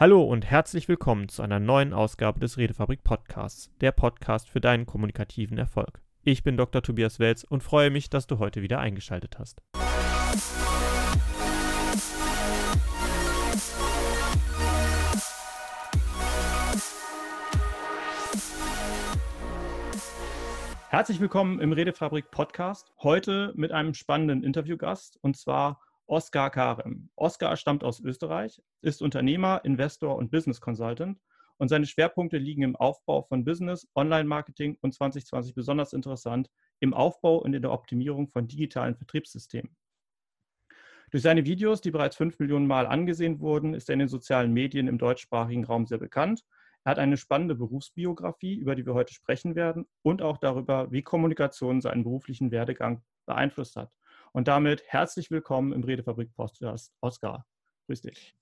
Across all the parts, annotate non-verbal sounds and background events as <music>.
Hallo und herzlich willkommen zu einer neuen Ausgabe des Redefabrik Podcasts, der Podcast für deinen kommunikativen Erfolg. Ich bin Dr. Tobias Welz und freue mich, dass du heute wieder eingeschaltet hast. Herzlich willkommen im Redefabrik Podcast. Heute mit einem spannenden Interviewgast und zwar Oskar Karem. Oskar stammt aus Österreich, ist Unternehmer, Investor und Business Consultant und seine Schwerpunkte liegen im Aufbau von Business, Online-Marketing und 2020 besonders interessant im Aufbau und in der Optimierung von digitalen Vertriebssystemen. Durch seine Videos, die bereits fünf Millionen Mal angesehen wurden, ist er in den sozialen Medien im deutschsprachigen Raum sehr bekannt. Er hat eine spannende Berufsbiografie, über die wir heute sprechen werden, und auch darüber, wie Kommunikation seinen beruflichen Werdegang beeinflusst hat. Und damit herzlich willkommen im Redefabrik Podcast, Oskar. Grüß dich.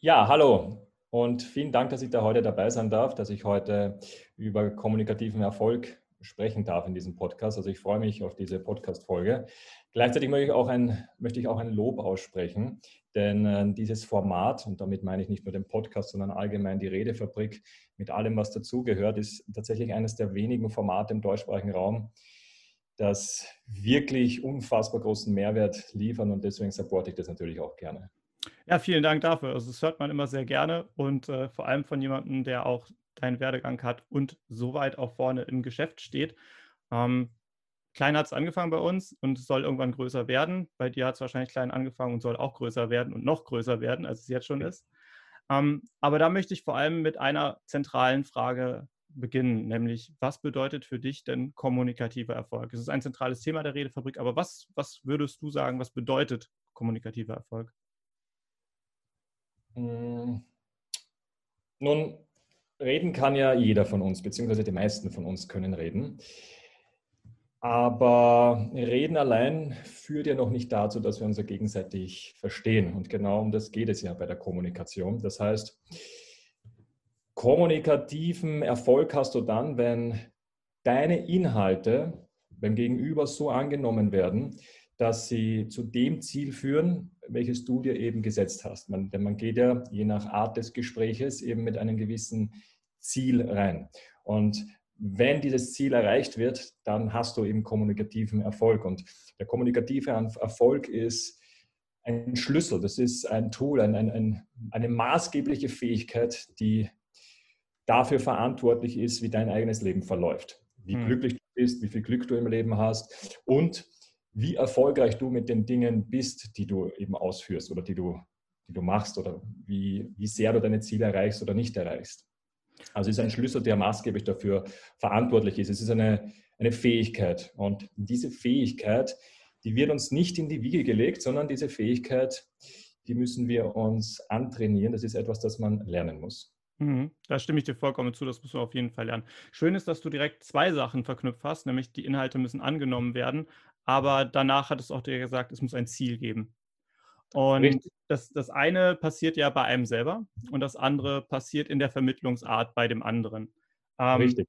Ja, hallo und vielen Dank, dass ich da heute dabei sein darf, dass ich heute über kommunikativen Erfolg sprechen darf in diesem Podcast. Also ich freue mich auf diese Podcast-Folge. Gleichzeitig möchte ich, auch ein, möchte ich auch ein Lob aussprechen, denn äh, dieses Format, und damit meine ich nicht nur den Podcast, sondern allgemein die Redefabrik mit allem, was dazugehört, ist tatsächlich eines der wenigen Formate im deutschsprachigen Raum, das wirklich unfassbar großen Mehrwert liefern und deswegen supporte ich das natürlich auch gerne. Ja, vielen Dank dafür. Also das hört man immer sehr gerne und äh, vor allem von jemandem, der auch deinen Werdegang hat und so weit auch vorne im Geschäft steht. Ähm, klein hat es angefangen bei uns und soll irgendwann größer werden. Bei dir hat es wahrscheinlich klein angefangen und soll auch größer werden und noch größer werden, als es jetzt schon ist. Ähm, aber da möchte ich vor allem mit einer zentralen Frage beginnen, nämlich was bedeutet für dich denn kommunikativer Erfolg? Es ist ein zentrales Thema der Redefabrik, aber was, was würdest du sagen, was bedeutet kommunikativer Erfolg? Hm. Nun, reden kann ja jeder von uns, beziehungsweise die meisten von uns können reden. Aber Reden allein führt ja noch nicht dazu, dass wir uns ja gegenseitig verstehen. Und genau um das geht es ja bei der Kommunikation. Das heißt, Kommunikativen Erfolg hast du dann, wenn deine Inhalte beim Gegenüber so angenommen werden, dass sie zu dem Ziel führen, welches du dir eben gesetzt hast. Man, denn man geht ja je nach Art des Gespräches eben mit einem gewissen Ziel rein. Und wenn dieses Ziel erreicht wird, dann hast du eben kommunikativen Erfolg. Und der kommunikative Erfolg ist ein Schlüssel, das ist ein Tool, ein, ein, eine maßgebliche Fähigkeit, die dafür verantwortlich ist, wie dein eigenes Leben verläuft. Wie hm. glücklich du bist, wie viel Glück du im Leben hast und wie erfolgreich du mit den Dingen bist, die du eben ausführst oder die du, die du machst oder wie, wie sehr du deine Ziele erreichst oder nicht erreichst. Also es ist ein Schlüssel, der maßgeblich dafür verantwortlich ist. Es ist eine, eine Fähigkeit. Und diese Fähigkeit, die wird uns nicht in die Wiege gelegt, sondern diese Fähigkeit, die müssen wir uns antrainieren. Das ist etwas, das man lernen muss. Mhm, da stimme ich dir vollkommen zu, das muss man auf jeden Fall lernen. Schön ist, dass du direkt zwei Sachen verknüpft hast, nämlich die Inhalte müssen angenommen werden, aber danach hat es auch dir gesagt, es muss ein Ziel geben. Und das, das eine passiert ja bei einem selber und das andere passiert in der Vermittlungsart bei dem anderen. Ähm, Richtig.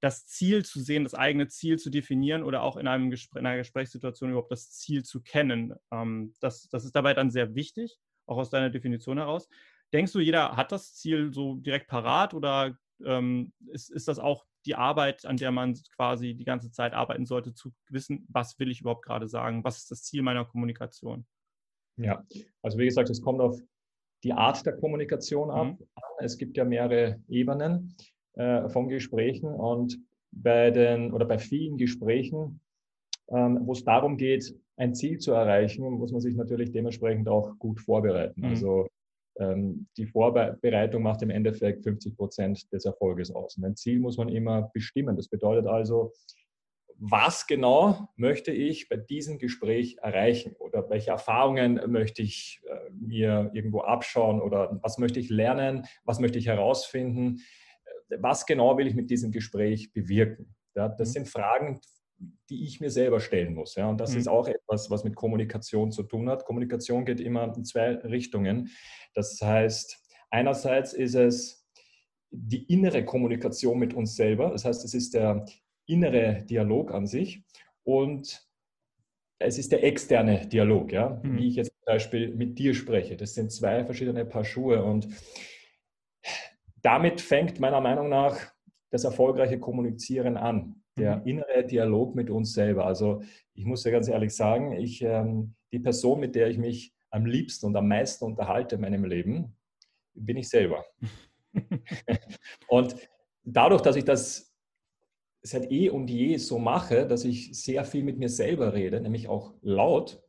Das Ziel zu sehen, das eigene Ziel zu definieren oder auch in, einem Gespräch, in einer Gesprächssituation überhaupt das Ziel zu kennen, ähm, das, das ist dabei dann sehr wichtig, auch aus deiner Definition heraus. Denkst du, jeder hat das Ziel so direkt parat oder ähm, ist, ist das auch die Arbeit, an der man quasi die ganze Zeit arbeiten sollte, zu wissen, was will ich überhaupt gerade sagen? Was ist das Ziel meiner Kommunikation? Ja, also wie gesagt, es kommt auf die Art der Kommunikation ab. Mhm. Es gibt ja mehrere Ebenen äh, von Gesprächen und bei den oder bei vielen Gesprächen, ähm, wo es darum geht, ein Ziel zu erreichen, muss man sich natürlich dementsprechend auch gut vorbereiten. Mhm. Also die Vorbereitung macht im Endeffekt 50 Prozent des Erfolges aus. Und ein Ziel muss man immer bestimmen. Das bedeutet also, was genau möchte ich bei diesem Gespräch erreichen oder welche Erfahrungen möchte ich äh, mir irgendwo abschauen oder was möchte ich lernen, was möchte ich herausfinden, äh, was genau will ich mit diesem Gespräch bewirken. Das mhm. sind Fragen, die ich mir selber stellen muss. Ja, und das mhm. ist auch etwas, was mit Kommunikation zu tun hat. Kommunikation geht immer in zwei Richtungen. Das heißt, einerseits ist es die innere Kommunikation mit uns selber. Das heißt, es ist der innere Dialog an sich und es ist der externe Dialog, ja, mhm. wie ich jetzt zum Beispiel mit dir spreche. Das sind zwei verschiedene Paar Schuhe und damit fängt meiner Meinung nach das erfolgreiche Kommunizieren an, der mhm. innere Dialog mit uns selber. Also ich muss ja ganz ehrlich sagen, ich, ähm, die Person, mit der ich mich am liebsten und am meisten unterhalte in meinem Leben, bin ich selber. <laughs> und dadurch, dass ich das seit eh und je so mache, dass ich sehr viel mit mir selber rede, nämlich auch laut,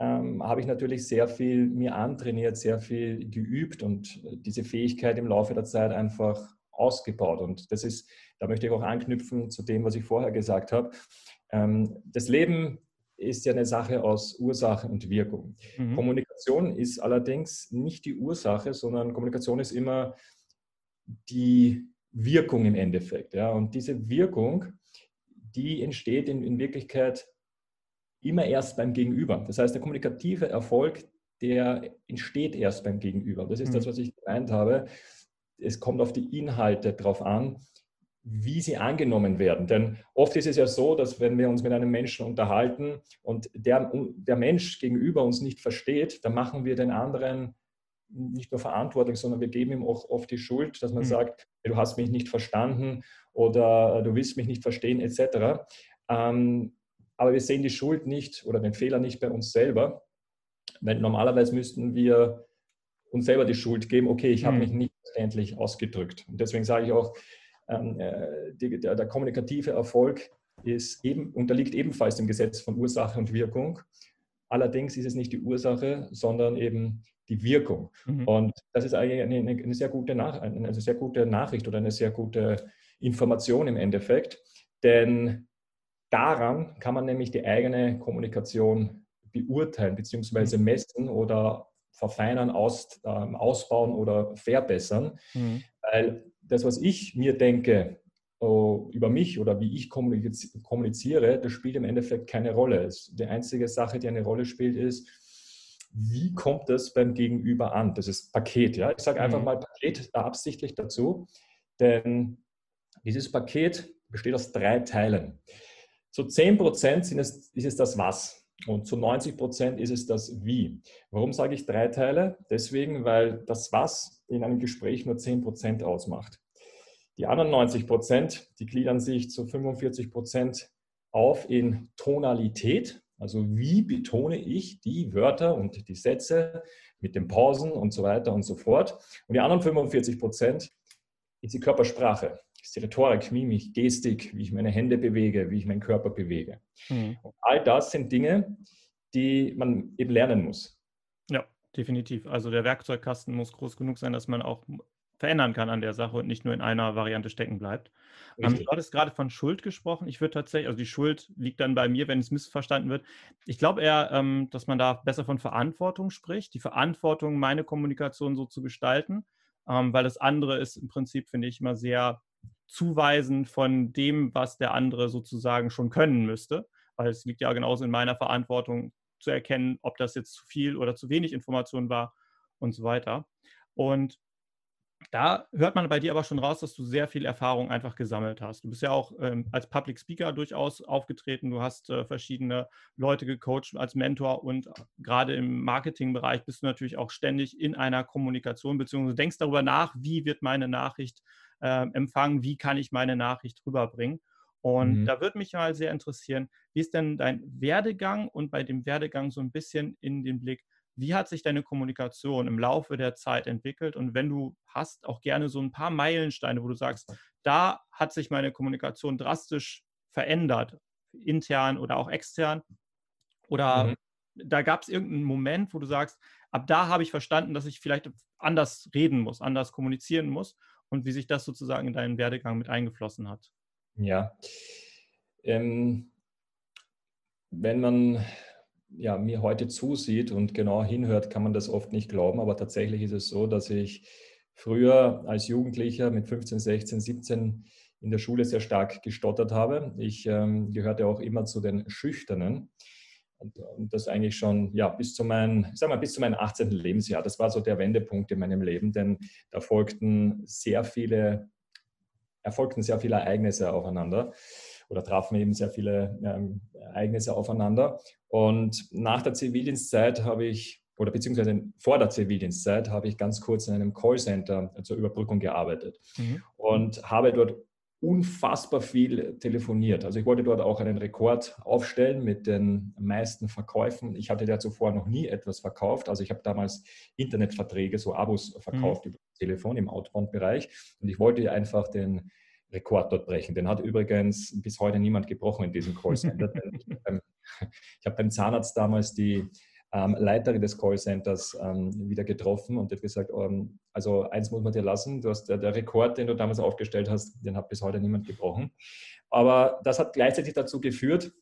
ähm, habe ich natürlich sehr viel mir antrainiert, sehr viel geübt und diese Fähigkeit im Laufe der Zeit einfach ausgebaut. Und das ist, da möchte ich auch anknüpfen zu dem, was ich vorher gesagt habe. Ähm, das Leben ist ja eine Sache aus Ursache und Wirkung. Mhm. Kommunikation ist allerdings nicht die Ursache, sondern Kommunikation ist immer die Wirkung im Endeffekt. Ja? Und diese Wirkung, die entsteht in, in Wirklichkeit immer erst beim Gegenüber. Das heißt, der kommunikative Erfolg, der entsteht erst beim Gegenüber. Das ist mhm. das, was ich gemeint habe. Es kommt auf die Inhalte drauf an, wie sie angenommen werden. Denn oft ist es ja so, dass wenn wir uns mit einem Menschen unterhalten und der, der Mensch gegenüber uns nicht versteht, dann machen wir den anderen nicht nur verantwortlich, sondern wir geben ihm auch oft die Schuld, dass man mhm. sagt, du hast mich nicht verstanden oder du willst mich nicht verstehen etc. Ähm, aber wir sehen die Schuld nicht oder den Fehler nicht bei uns selber. Weil normalerweise müssten wir uns selber die Schuld geben, okay, ich habe mhm. mich nicht endlich ausgedrückt. Und deswegen sage ich auch, ähm, äh, die, der, der, kommunikative Erfolg ist eben, unterliegt ebenfalls dem Gesetz von Ursache und Wirkung. Allerdings ist es nicht die Ursache, sondern eben die Wirkung. Mhm. Und das ist eigentlich eine, eine, sehr gute Nach eine sehr gute Nachricht oder eine sehr gute Information im Endeffekt. Denn daran kann man nämlich die eigene Kommunikation beurteilen bzw. Mhm. messen oder verfeinern, aus, äh, ausbauen oder verbessern. Mhm. Weil das, was ich mir denke uh, über mich oder wie ich kommuniziere, das spielt im Endeffekt keine Rolle. Die einzige Sache, die eine Rolle spielt, ist, wie kommt das beim Gegenüber an? Das ist Paket. Ja? Ich sage einfach mhm. mal Paket absichtlich dazu, denn dieses Paket besteht aus drei Teilen. Zu 10 Prozent ist es das Was. Und zu 90 Prozent ist es das Wie. Warum sage ich drei Teile? Deswegen, weil das Was in einem Gespräch nur 10 Prozent ausmacht. Die anderen 90 Prozent, die gliedern sich zu 45 Prozent auf in Tonalität. Also wie betone ich die Wörter und die Sätze mit den Pausen und so weiter und so fort. Und die anderen 45 Prozent ist die Körpersprache ist die Rhetorik, Mimik, Gestik, wie ich meine Hände bewege, wie ich meinen Körper bewege. Mhm. all das sind Dinge, die man eben lernen muss. Ja, definitiv. Also der Werkzeugkasten muss groß genug sein, dass man auch verändern kann an der Sache und nicht nur in einer Variante stecken bleibt. Ähm, du hattest gerade von Schuld gesprochen. Ich würde tatsächlich, also die Schuld liegt dann bei mir, wenn es missverstanden wird. Ich glaube eher, ähm, dass man da besser von Verantwortung spricht, die Verantwortung, meine Kommunikation so zu gestalten, ähm, weil das andere ist im Prinzip, finde ich, immer sehr Zuweisen von dem, was der andere sozusagen schon können müsste. Weil es liegt ja genauso in meiner Verantwortung zu erkennen, ob das jetzt zu viel oder zu wenig Information war und so weiter. Und da hört man bei dir aber schon raus, dass du sehr viel Erfahrung einfach gesammelt hast. Du bist ja auch ähm, als Public Speaker durchaus aufgetreten. Du hast äh, verschiedene Leute gecoacht als Mentor und gerade im Marketingbereich bist du natürlich auch ständig in einer Kommunikation, beziehungsweise denkst darüber nach, wie wird meine Nachricht äh, empfangen, wie kann ich meine Nachricht rüberbringen. Und mhm. da würde mich mal sehr interessieren, wie ist denn dein Werdegang und bei dem Werdegang so ein bisschen in den Blick, wie hat sich deine Kommunikation im Laufe der Zeit entwickelt? Und wenn du hast, auch gerne so ein paar Meilensteine, wo du sagst, da hat sich meine Kommunikation drastisch verändert, intern oder auch extern. Oder mhm. da gab es irgendeinen Moment, wo du sagst, ab da habe ich verstanden, dass ich vielleicht anders reden muss, anders kommunizieren muss und wie sich das sozusagen in deinen Werdegang mit eingeflossen hat. Ja. Ähm, wenn man ja, mir heute zusieht und genau hinhört, kann man das oft nicht glauben. Aber tatsächlich ist es so, dass ich früher als Jugendlicher mit 15, 16, 17 in der Schule sehr stark gestottert habe. Ich ähm, gehörte auch immer zu den Schüchternen. Und, und, das eigentlich schon ja, bis, zu mein, ich sag mal, bis zu meinem 18. Lebensjahr. Das war so der Wendepunkt in meinem Leben, denn da folgten sehr viele, erfolgten sehr viele Ereignisse aufeinander oder trafen eben sehr viele ähm, Ereignisse aufeinander. Und nach der Zivildienstzeit habe ich oder beziehungsweise vor der Zivildienstzeit habe ich ganz kurz in einem Callcenter zur Überbrückung gearbeitet mhm. und habe dort unfassbar viel telefoniert. Also ich wollte dort auch einen Rekord aufstellen mit den meisten Verkäufen. Ich hatte ja zuvor noch nie etwas verkauft. Also ich habe damals Internetverträge, so Abos verkauft mhm. über das Telefon im Outbound-Bereich und ich wollte einfach den Rekord dort brechen. Den hat übrigens bis heute niemand gebrochen in diesem Callcenter. <laughs> ich habe beim, beim Zahnarzt damals die ähm, Leiterin des Callcenters ähm, wieder getroffen und hat gesagt, ähm, also eins muss man dir lassen, du hast, der, der, Rekord, den du damals aufgestellt hast, den hat bis heute niemand gebrochen. Aber das hat gleichzeitig dazu geführt,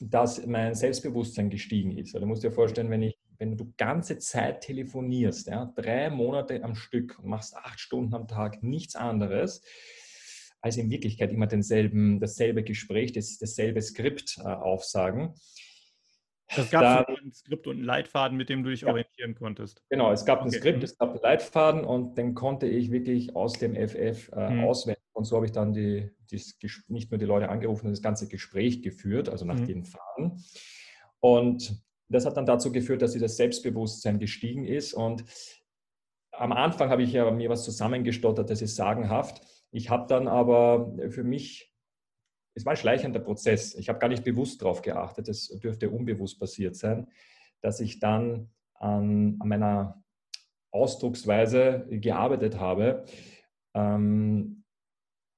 dass mein Selbstbewusstsein gestiegen ist. Also du musst dir vorstellen, wenn, ich, wenn du ganze Zeit telefonierst, ja, drei Monate am Stück machst acht Stunden am Tag nichts anderes, als in Wirklichkeit immer denselben, dasselbe Gespräch, das, dasselbe Skript äh, aufsagen, es <laughs> gab da, ein Skript und einen Leitfaden, mit dem du dich ja, orientieren konntest. Genau, es gab okay. ein Skript, es gab einen Leitfaden und den konnte ich wirklich aus dem FF äh, mhm. auswählen. Und so habe ich dann die, die, nicht nur die Leute angerufen, sondern das ganze Gespräch geführt, also nach mhm. den Faden. Und das hat dann dazu geführt, dass dieses Selbstbewusstsein gestiegen ist. Und am Anfang habe ich ja mir was zusammengestottert, das ist sagenhaft. Ich habe dann aber für mich es war ein schleichender Prozess. Ich habe gar nicht bewusst darauf geachtet, es dürfte unbewusst passiert sein, dass ich dann an, an meiner Ausdrucksweise gearbeitet habe ähm,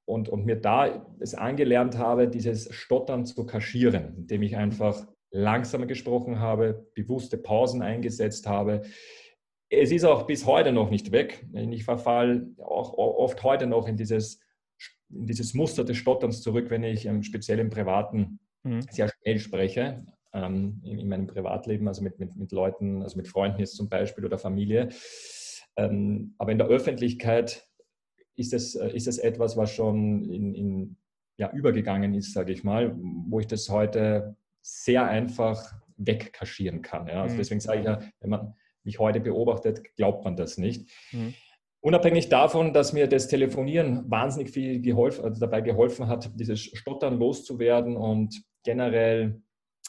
und, und mir da es angelernt habe, dieses Stottern zu kaschieren, indem ich einfach langsamer gesprochen habe, bewusste Pausen eingesetzt habe. Es ist auch bis heute noch nicht weg. Ich verfall auch oft heute noch in dieses in dieses Muster des Stotterns zurück, wenn ich ähm, speziell im Privaten mhm. sehr schnell spreche, ähm, in, in, meinem Privatleben, also mit, mit, mit Leuten, also mit Freunden jetzt zum Beispiel oder Familie. Ähm, aber in der Öffentlichkeit ist es, äh, ist es etwas, was schon in, in ja, übergegangen ist, sage ich mal, wo ich das heute sehr einfach wegkaschieren kann. Ja? Also mhm. deswegen sage ich ja, wenn man mich heute beobachtet, glaubt man das nicht. Mhm. Unabhängig davon, dass mir das Telefonieren wahnsinnig viel geholfen, also dabei geholfen hat, dieses Stottern loszuwerden und generell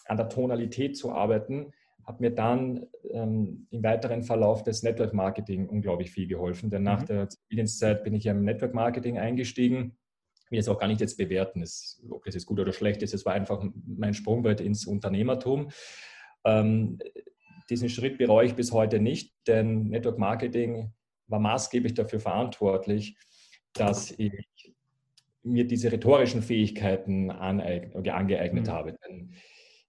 an der Tonalität zu arbeiten, hat mir dann ähm, im weiteren Verlauf des Network Marketing unglaublich viel geholfen. Denn nach mhm. der Zivildienstzeit bin ich im Network Marketing eingestiegen. Ich will es auch gar nicht jetzt bewerten, ist, ob das jetzt gut oder schlecht ist. Es war einfach mein Sprungbrett ins Unternehmertum. Ähm, diesen Schritt bereue ich bis heute nicht, denn Network Marketing war maßgeblich dafür verantwortlich, dass ich mir diese rhetorischen Fähigkeiten angeeignet mhm. habe. Denn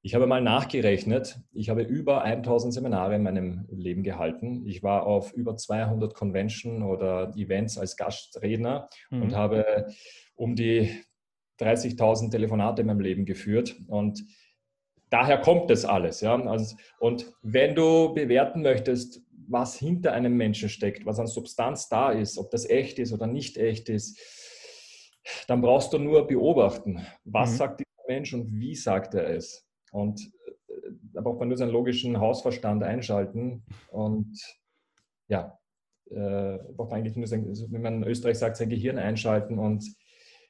ich habe mal nachgerechnet, ich habe über 1000 Seminare in meinem Leben gehalten. Ich war auf über 200 Convention oder Events als Gastredner mhm. und habe um die 30.000 Telefonate in meinem Leben geführt. Und daher kommt das alles. Ja? Also, und wenn du bewerten möchtest, was hinter einem Menschen steckt, was an Substanz da ist, ob das echt ist oder nicht echt ist, dann brauchst du nur beobachten, was mhm. sagt dieser Mensch und wie sagt er es. Und äh, da braucht man nur seinen logischen Hausverstand einschalten und ja, äh, braucht man eigentlich nur, sein, wenn man in Österreich sagt, sein Gehirn einschalten und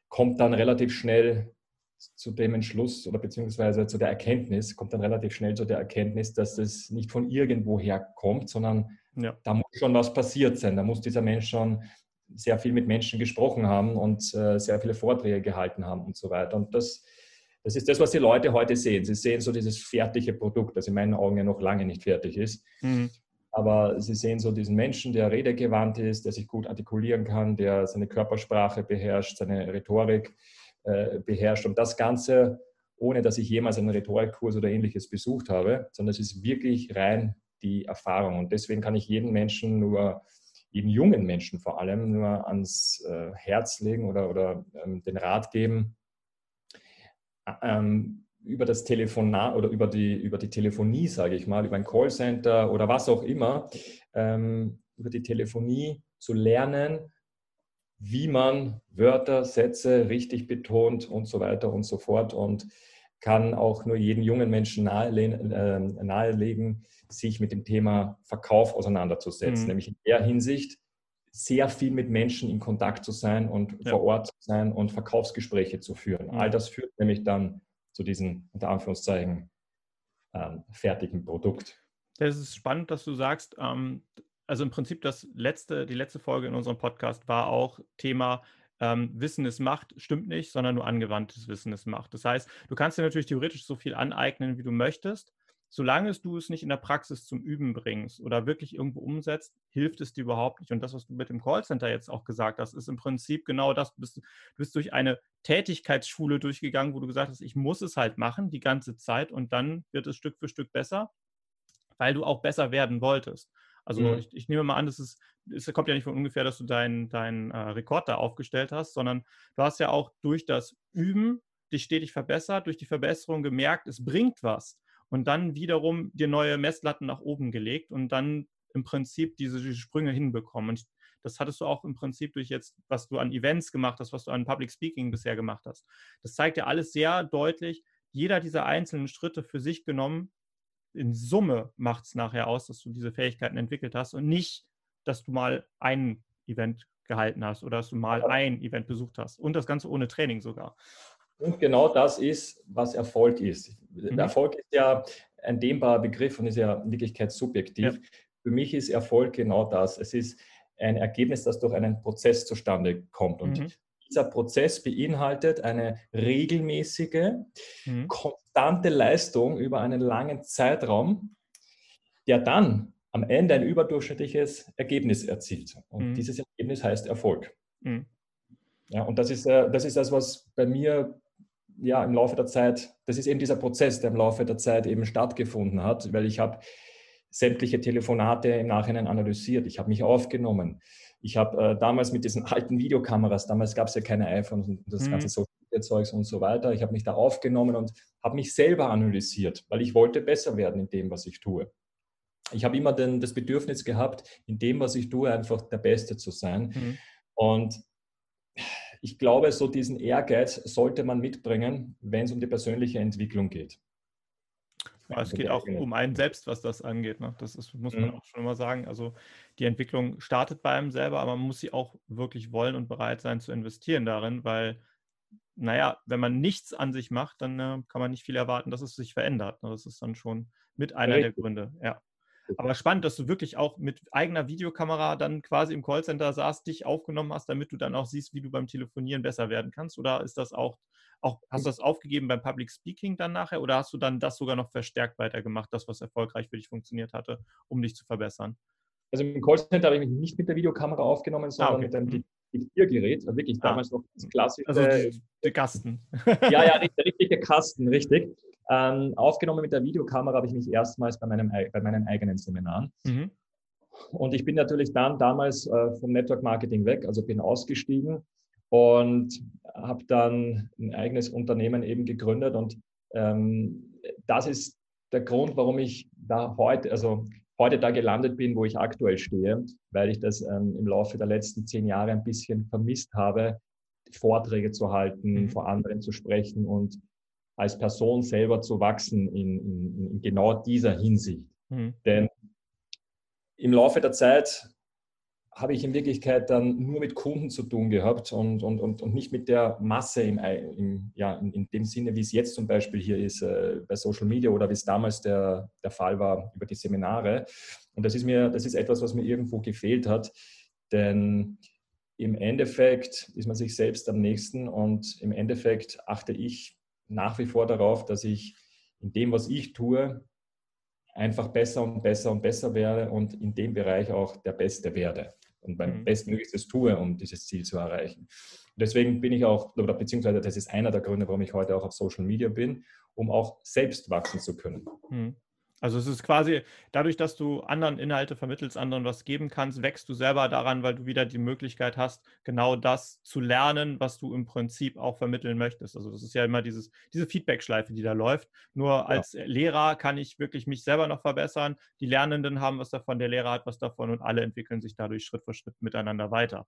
kommt dann relativ schnell zu dem Entschluss oder beziehungsweise zu der Erkenntnis, kommt dann relativ schnell zu der Erkenntnis, dass das nicht von irgendwoher kommt, sondern ja. da muss schon was passiert sein. Da muss dieser Mensch schon sehr viel mit Menschen gesprochen haben und äh, sehr viele Vorträge gehalten haben und so weiter. Und das, das ist das, was die Leute heute sehen. Sie sehen so dieses fertige Produkt, das in meinen Augen ja noch lange nicht fertig ist. Mhm. Aber sie sehen so diesen Menschen, der redegewandt ist, der sich gut artikulieren kann, der seine Körpersprache beherrscht, seine Rhetorik beherrscht. Und das Ganze, ohne dass ich jemals einen Rhetorikkurs oder ähnliches besucht habe, sondern es ist wirklich rein die Erfahrung. Und deswegen kann ich jeden Menschen nur, jeden jungen Menschen vor allem, nur ans äh, Herz legen oder, oder ähm, den Rat geben, ähm, über das Telefonat oder über die, über die Telefonie, sage ich mal, über ein Callcenter oder was auch immer, ähm, über die Telefonie zu lernen, wie man Wörter, Sätze richtig betont und so weiter und so fort und kann auch nur jeden jungen Menschen nahelegen, äh, nahelegen sich mit dem Thema Verkauf auseinanderzusetzen, mhm. nämlich in der Hinsicht sehr viel mit Menschen in Kontakt zu sein und ja. vor Ort zu sein und Verkaufsgespräche zu führen. Mhm. All das führt nämlich dann zu diesem, unter Anführungszeichen, ähm, fertigen Produkt. Das ist spannend, dass du sagst, ähm, also im Prinzip das letzte, die letzte Folge in unserem Podcast war auch Thema ähm, Wissen ist Macht, stimmt nicht, sondern nur angewandtes Wissen ist Macht. Das heißt, du kannst dir natürlich theoretisch so viel aneignen, wie du möchtest. Solange du es nicht in der Praxis zum Üben bringst oder wirklich irgendwo umsetzt, hilft es dir überhaupt nicht. Und das, was du mit dem Callcenter jetzt auch gesagt hast, ist im Prinzip genau das. Du bist, du bist durch eine Tätigkeitsschule durchgegangen, wo du gesagt hast, ich muss es halt machen die ganze Zeit und dann wird es Stück für Stück besser, weil du auch besser werden wolltest. Also mhm. ich, ich, nehme mal an, das ist, es kommt ja nicht von ungefähr, dass du deinen dein, äh, Rekord da aufgestellt hast, sondern du hast ja auch durch das Üben dich stetig verbessert, durch die Verbesserung gemerkt, es bringt was. Und dann wiederum dir neue Messlatten nach oben gelegt und dann im Prinzip diese, diese Sprünge hinbekommen. Und das hattest du auch im Prinzip durch jetzt, was du an Events gemacht hast, was du an Public Speaking bisher gemacht hast. Das zeigt ja alles sehr deutlich, jeder dieser einzelnen Schritte für sich genommen in Summe macht es nachher aus, dass du diese Fähigkeiten entwickelt hast und nicht, dass du mal ein Event gehalten hast oder dass du mal ein Event besucht hast und das Ganze ohne Training sogar. Und genau das ist, was Erfolg ist. Mhm. Erfolg ist ja ein dehnbarer Begriff und ist ja in Wirklichkeit subjektiv. Ja. Für mich ist Erfolg genau das. Es ist ein Ergebnis, das durch einen Prozess zustande kommt. Und mhm. Dieser Prozess beinhaltet eine regelmäßige, mhm konstante Leistung über einen langen Zeitraum, der dann am Ende ein überdurchschnittliches Ergebnis erzielt. Und mhm. dieses Ergebnis heißt Erfolg. Mhm. Ja, und das ist, äh, das ist das, was bei mir ja, im Laufe der Zeit, das ist eben dieser Prozess, der im Laufe der Zeit eben stattgefunden hat, weil ich habe sämtliche Telefonate im Nachhinein analysiert, ich habe mich aufgenommen. Ich habe äh, damals mit diesen alten Videokameras, damals gab es ja keine iPhones und das mhm. ganze Social Zeugs und so weiter. Ich habe mich da aufgenommen und habe mich selber analysiert, weil ich wollte besser werden in dem, was ich tue. Ich habe immer den, das Bedürfnis gehabt, in dem, was ich tue, einfach der Beste zu sein. Mhm. Und ich glaube, so diesen Ehrgeiz sollte man mitbringen, wenn es um die persönliche Entwicklung geht. Ja, es geht auch um einen selbst, was das angeht. Ne? Das ist, muss man mhm. auch schon immer sagen. Also die Entwicklung startet bei einem selber, aber man muss sie auch wirklich wollen und bereit sein zu investieren darin, weil naja, wenn man nichts an sich macht, dann äh, kann man nicht viel erwarten, dass es sich verändert. Ne? Das ist dann schon mit einer Richtig. der Gründe, ja. Aber spannend, dass du wirklich auch mit eigener Videokamera dann quasi im Callcenter saßt, dich aufgenommen hast, damit du dann auch siehst, wie du beim Telefonieren besser werden kannst. Oder ist das auch, auch hast du das aufgegeben beim Public Speaking dann nachher? Oder hast du dann das sogar noch verstärkt weitergemacht, das, was erfolgreich für dich funktioniert hatte, um dich zu verbessern? Also im Callcenter habe ich mich nicht mit der Videokamera aufgenommen, sondern ah, okay. mit einem mhm. Diktiergerät, also wirklich ah. damals noch das klassische. Also der Kasten. ja, ja, <laughs> der richtige Kasten, richtig. Ähm, aufgenommen mit der Videokamera habe ich mich erstmals bei, meinem, bei meinen eigenen Seminaren. Mhm. Und ich bin natürlich dann damals äh, vom Network Marketing weg, also bin ausgestiegen und habe dann ein eigenes Unternehmen eben gegründet. Und ähm, das ist der Grund, warum ich da heute, also heute da gelandet bin, wo ich aktuell stehe, weil ich das ähm, im Laufe der letzten zehn Jahre ein bisschen vermisst habe, Vorträge zu halten, mhm. vor anderen zu sprechen und als Person selber zu wachsen in, in, in genau dieser Hinsicht. Mhm. Denn im Laufe der Zeit habe ich in Wirklichkeit dann nur mit Kunden zu tun gehabt und, und, und, und nicht mit der Masse im, im, ja, in, in, dem Sinne, wie es jetzt zum Beispiel hier ist äh, bei Social Media oder wie es damals der, der Fall war über die Seminare. Und das ist mir, das ist etwas, was mir irgendwo gefehlt hat. Denn im Endeffekt ist man sich selbst am nächsten und im Endeffekt achte ich nach wie vor darauf, dass ich in dem, was ich tue, einfach besser und besser und besser werde und in dem Bereich auch der Beste werde und mein mhm. Bestmöglichstes tue, um dieses Ziel zu erreichen. Und deswegen bin ich auch, oder beziehungsweise das ist einer der Gründe, warum ich heute auch auf Social Media bin, um auch selbst wachsen zu können. Mhm. Also es ist quasi dadurch, dass du anderen Inhalte vermittelst, anderen was geben kannst, wächst du selber daran, weil du wieder die Möglichkeit hast, genau das zu lernen, was du im Prinzip auch vermitteln möchtest. Also das ist ja immer dieses, diese Feedback-Schleife, die da läuft. Nur ja. als Lehrer kann ich wirklich mich selber noch verbessern. Die Lernenden haben was davon, der Lehrer hat was davon und alle entwickeln sich dadurch Schritt für Schritt miteinander weiter.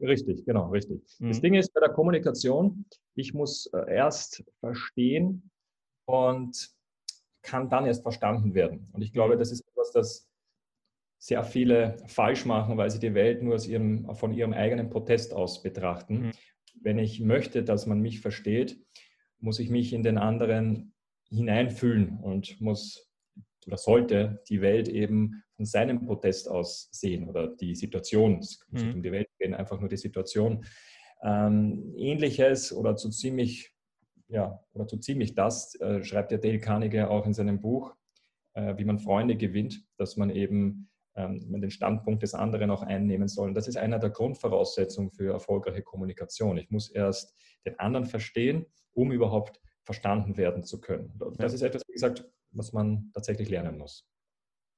Richtig, genau, richtig. Mhm. Das Ding ist bei der Kommunikation, ich muss äh, erst verstehen und kann dann erst verstanden werden. Und ich glaube, das ist etwas, das sehr viele falsch machen, weil sie die Welt nur aus ihrem, von ihrem eigenen Protest aus betrachten. Mhm. Wenn ich möchte, dass man mich versteht, muss ich mich in den anderen hineinfühlen und muss oder sollte die Welt eben von seinem Protest aus sehen oder die Situation, es nicht mhm. um die Welt gehen, einfach nur die Situation. Ähm, Ähnliches oder so ziemlich, ja, oder so ziemlich das äh, schreibt der Dale Carnegie auch in seinem Buch, äh, wie man Freunde gewinnt, dass man eben ähm, den Standpunkt des anderen auch einnehmen soll. Und das ist einer der Grundvoraussetzungen für erfolgreiche Kommunikation. Ich muss erst den anderen verstehen, um überhaupt verstanden werden zu können. Das ist etwas, wie gesagt, was man tatsächlich lernen muss.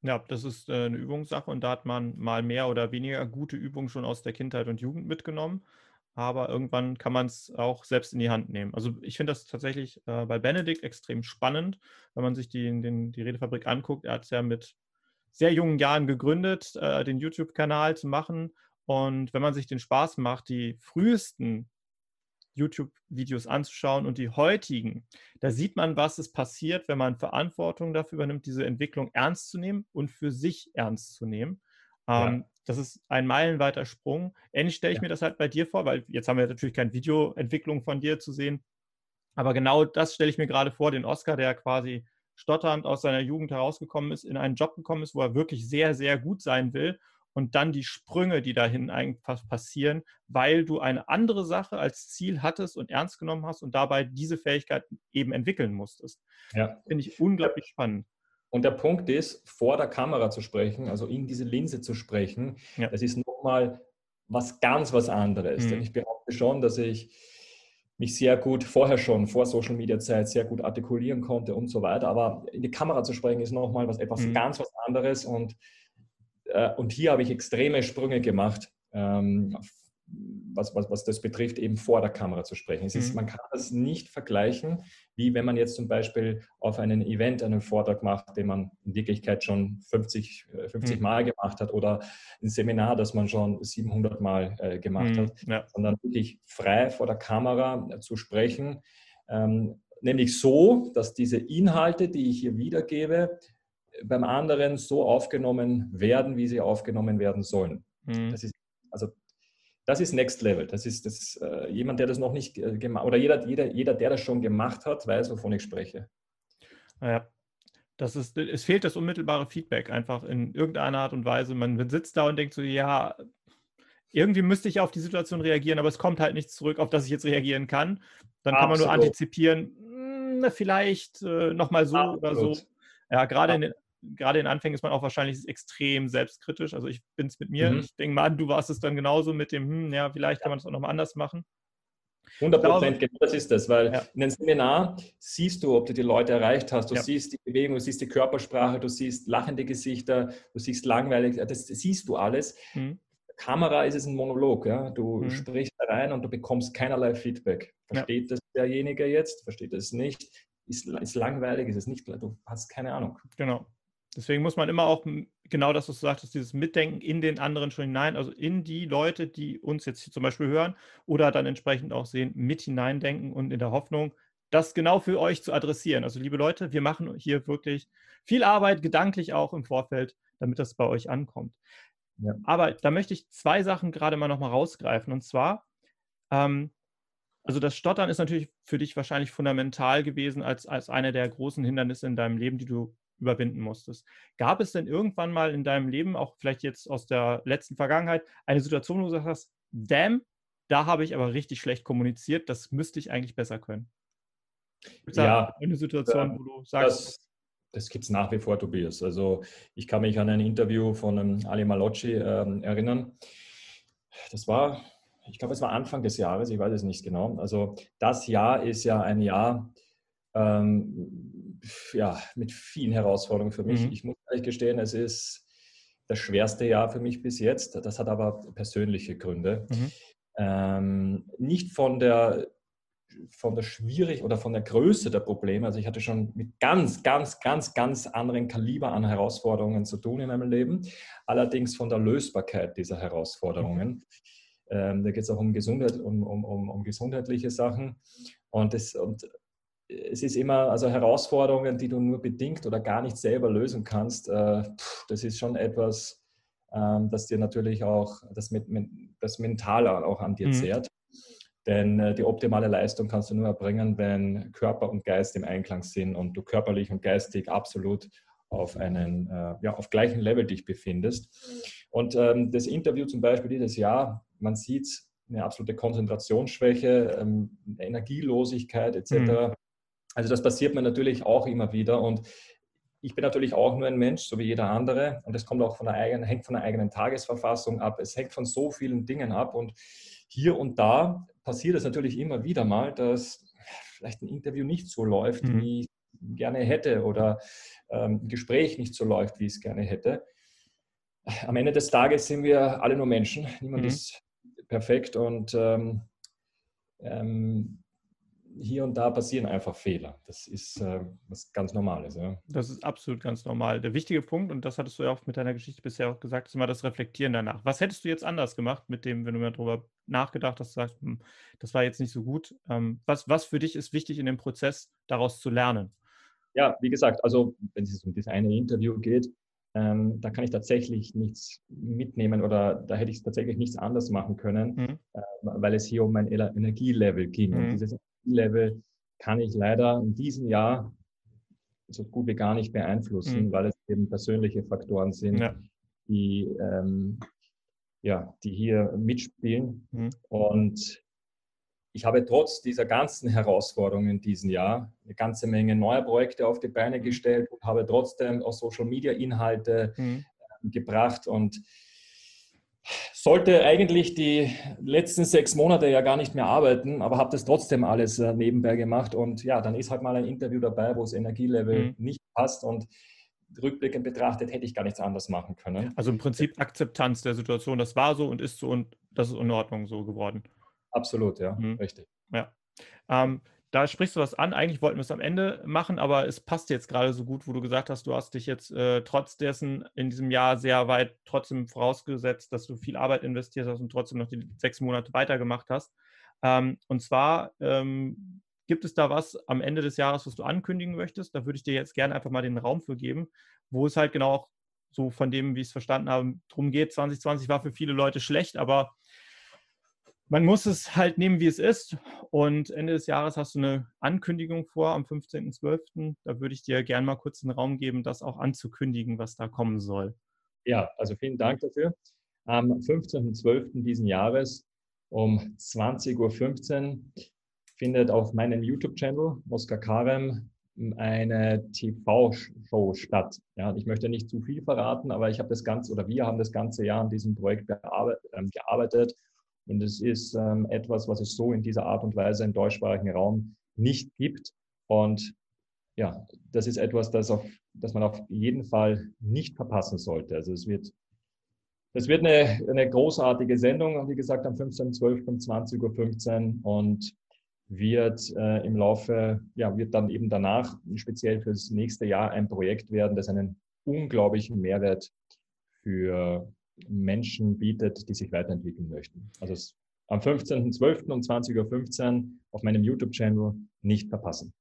Ja, das ist äh, eine Übungssache und da hat man mal mehr oder weniger gute Übungen schon aus der Kindheit und Jugend mitgenommen. Aber irgendwann kann man es auch selbst in die Hand nehmen. Also ich finde das tatsächlich äh, bei Benedikt extrem spannend, wenn man sich die, den, die Redefabrik anguckt. Er hat es ja mit sehr jungen Jahren gegründet, äh, den YouTube-Kanal zu machen. Und wenn man sich den Spaß macht, die frühesten YouTube-Videos anzuschauen und die heutigen, da sieht man, was es passiert, wenn man Verantwortung dafür übernimmt, diese Entwicklung ernst zu nehmen und für sich ernst zu nehmen. Ähm, ja. Das ist ein meilenweiter Sprung. Ähnlich stelle ich ja. mir das halt bei dir vor, weil jetzt haben wir natürlich keine Videoentwicklung von dir zu sehen. Aber genau das stelle ich mir gerade vor, den Oscar, der quasi stotternd aus seiner Jugend herausgekommen ist, in einen Job gekommen ist, wo er wirklich sehr, sehr gut sein will und dann die Sprünge, die dahin einfach passieren, weil du eine andere Sache als Ziel hattest und ernst genommen hast und dabei diese Fähigkeiten eben entwickeln musstest. Ja. Finde ich unglaublich spannend. Und der Punkt ist, vor der Kamera zu sprechen, also in diese Linse zu sprechen, ja. das ist nochmal was ganz was anderes. Mhm. Denn ich behaupte schon, dass ich mich sehr gut vorher schon, vor Social Media Zeit, sehr gut artikulieren konnte und so weiter. Aber in die Kamera zu sprechen ist nochmal was etwas mhm. ganz was anderes und äh, und hier habe ich extreme Sprünge gemacht, ähm, was, was, was das betrifft, eben vor der Kamera zu sprechen. Es ist, mhm. Man kann das nicht vergleichen, wie wenn man jetzt zum Beispiel auf einem Event einen Vortrag macht, den man in Wirklichkeit schon 50, 50 äh, mhm. Mal gemacht hat oder ein Seminar, das man schon 700 Mal äh, gemacht mhm. hat, ja. sondern wirklich frei vor der Kamera zu sprechen. Ähm, nämlich so, dass diese Inhalte, die ich hier wiedergebe, beim anderen so aufgenommen werden, wie sie aufgenommen werden sollen. Mhm. Das ist, also das ist Next Level. Das ist das, äh, jemand, der das noch nicht äh, gemacht oder jeder, jeder, jeder, der das schon gemacht hat, weiß, wovon ich spreche. Ja, das ist, es fehlt das unmittelbare Feedback einfach in irgendeiner Art und Weise. Man sitzt da und denkt so, ja, irgendwie müsste ich auf die Situation reagieren, aber es kommt halt nichts zurück, auf das ich jetzt reagieren kann. Dann Absolut. kann man nur antizipieren, mh, hm, vielleicht äh, nochmal so Absolut. oder so. Ja, gerade in den gerade in Anfängen ist man auch wahrscheinlich extrem selbstkritisch. Also ich bin es mit mir. Mhm. Ich denke mal, du warst es dann genauso mit dem, hm, ja, vielleicht kann man es auch nochmal anders machen. 100 Prozent, genau das ist das, weil ja. in einem Seminar siehst du, ob du die Leute erreicht hast, du ja. siehst die Bewegung, du siehst die Körpersprache, du siehst lachende Gesichter, du siehst langweilig, das siehst du alles. Mhm. Kamera ist es ein Monolog, ja? du mhm. sprichst rein und du bekommst keinerlei Feedback. Versteht ja. das derjenige jetzt, versteht das nicht, ist, ist langweilig, ist es nicht, du hast keine Ahnung. Genau. Deswegen muss man immer auch genau das, was du sagtest, dieses Mitdenken in den anderen schon hinein, also in die Leute, die uns jetzt zum Beispiel hören oder dann entsprechend auch sehen, mit hineindenken und in der Hoffnung, das genau für euch zu adressieren. Also liebe Leute, wir machen hier wirklich viel Arbeit, gedanklich auch im Vorfeld, damit das bei euch ankommt. Ja. Aber da möchte ich zwei Sachen gerade mal nochmal rausgreifen. Und zwar, ähm, also das Stottern ist natürlich für dich wahrscheinlich fundamental gewesen als, als eine der großen Hindernisse in deinem Leben, die du überwinden musstest. Gab es denn irgendwann mal in deinem Leben, auch vielleicht jetzt aus der letzten Vergangenheit, eine Situation, wo du gesagt hast, damn, da habe ich aber richtig schlecht kommuniziert, das müsste ich eigentlich besser können? Gibt's ja, eine Situation, wo du sagst, das, das gibt es nach wie vor, Tobias. Also ich kann mich an ein Interview von ähm, Ali Malocci äh, erinnern. Das war, ich glaube, es war Anfang des Jahres, ich weiß es nicht genau. Also das Jahr ist ja ein Jahr, ähm, ja, mit vielen Herausforderungen für mich. Mhm. Ich muss ehrlich gestehen, es ist das schwerste Jahr für mich bis jetzt. Das hat aber persönliche Gründe. Mhm. Ähm, nicht von der von der schwierig oder von der Größe der Probleme. Also ich hatte schon mit ganz, ganz, ganz, ganz anderen Kaliber an Herausforderungen zu tun in meinem Leben. Allerdings von der Lösbarkeit dieser Herausforderungen. Mhm. Ähm, da geht es auch um Gesundheit, um, um, um, um gesundheitliche Sachen. Und, das, und es ist immer, also Herausforderungen, die du nur bedingt oder gar nicht selber lösen kannst, äh, das ist schon etwas, ähm, das dir natürlich auch das, mit, das mental auch an dir mhm. zehrt. Denn äh, die optimale Leistung kannst du nur erbringen, wenn Körper und Geist im Einklang sind und du körperlich und geistig absolut auf einen, äh, ja, auf gleichem Level dich befindest. Und ähm, das Interview zum Beispiel dieses Jahr, man sieht eine absolute Konzentrationsschwäche, ähm, Energielosigkeit etc. Mhm. Also das passiert mir natürlich auch immer wieder und ich bin natürlich auch nur ein Mensch, so wie jeder andere. Und es kommt auch von der eigenen, hängt von der eigenen Tagesverfassung ab. Es hängt von so vielen Dingen ab. Und hier und da passiert es natürlich immer wieder mal, dass vielleicht ein Interview nicht so läuft, mhm. wie ich gerne hätte oder ähm, ein Gespräch nicht so läuft, wie ich es gerne hätte. Am Ende des Tages sind wir alle nur Menschen. Niemand mhm. ist perfekt und ähm, ähm, hier und da passieren einfach Fehler. Das ist äh, was ganz Normales. Ja. Das ist absolut ganz normal. Der wichtige Punkt, und das hattest du ja auch mit deiner Geschichte bisher auch gesagt, ist immer das Reflektieren danach. Was hättest du jetzt anders gemacht mit dem, wenn du mal darüber nachgedacht hast, sagst, hm, das war jetzt nicht so gut? Ähm, was, was für dich ist wichtig in dem Prozess, daraus zu lernen? Ja, wie gesagt, also wenn es um das eine Interview geht, ähm, da kann ich tatsächlich nichts mitnehmen oder da hätte ich tatsächlich nichts anders machen können, mhm. äh, weil es hier um mein Energielevel ging. Mhm. Und dieses Level kann ich leider in diesem Jahr so gut wie gar nicht beeinflussen, mhm. weil es eben persönliche Faktoren sind, ja. die, ähm, ja, die hier mitspielen. Mhm. Und ich habe trotz dieser ganzen Herausforderungen in diesem Jahr eine ganze Menge neuer Projekte auf die Beine mhm. gestellt und habe trotzdem auch Social-Media-Inhalte mhm. äh, gebracht und sollte eigentlich die letzten sechs Monate ja gar nicht mehr arbeiten, aber habe das trotzdem alles äh, nebenbei gemacht. Und ja, dann ist halt mal ein Interview dabei, wo das Energielevel mhm. nicht passt. Und rückblickend betrachtet hätte ich gar nichts anders machen können. Also im Prinzip Akzeptanz der Situation. Das war so und ist so und das ist in Ordnung so geworden. Absolut, ja, mhm. richtig. Ja. Ähm, da sprichst du was an. Eigentlich wollten wir es am Ende machen, aber es passt jetzt gerade so gut, wo du gesagt hast, du hast dich jetzt äh, trotz dessen in diesem Jahr sehr weit trotzdem vorausgesetzt, dass du viel Arbeit investiert hast und trotzdem noch die sechs Monate weitergemacht hast. Ähm, und zwar ähm, gibt es da was am Ende des Jahres, was du ankündigen möchtest? Da würde ich dir jetzt gerne einfach mal den Raum für geben, wo es halt genau auch so von dem, wie ich es verstanden habe, darum geht. 2020 war für viele Leute schlecht, aber man muss es halt nehmen, wie es ist. Und Ende des Jahres hast du eine Ankündigung vor am 15.12. Da würde ich dir gerne mal kurz den Raum geben, das auch anzukündigen, was da kommen soll. Ja, also vielen Dank dafür. Am 15.12. diesen Jahres um 20.15 Uhr findet auf meinem YouTube-Channel Oskar Karem eine TV-Show statt. Ja, ich möchte nicht zu viel verraten, aber ich habe das Ganze oder wir haben das ganze Jahr an diesem Projekt ähm, gearbeitet und es ist ähm, etwas, was es so in dieser Art und Weise im deutschsprachigen Raum nicht gibt. Und ja, das ist etwas, das, auf, das man auf jeden Fall nicht verpassen sollte. Also es wird, es wird eine, eine großartige Sendung, wie gesagt, am 15.12. um 20.15 Uhr und wird äh, im Laufe, ja, wird dann eben danach speziell fürs nächste Jahr ein Projekt werden, das einen unglaublichen Mehrwert für Menschen bietet, die sich weiterentwickeln möchten. Also am 15.12. um 20.15 Uhr auf meinem YouTube-Channel nicht verpassen.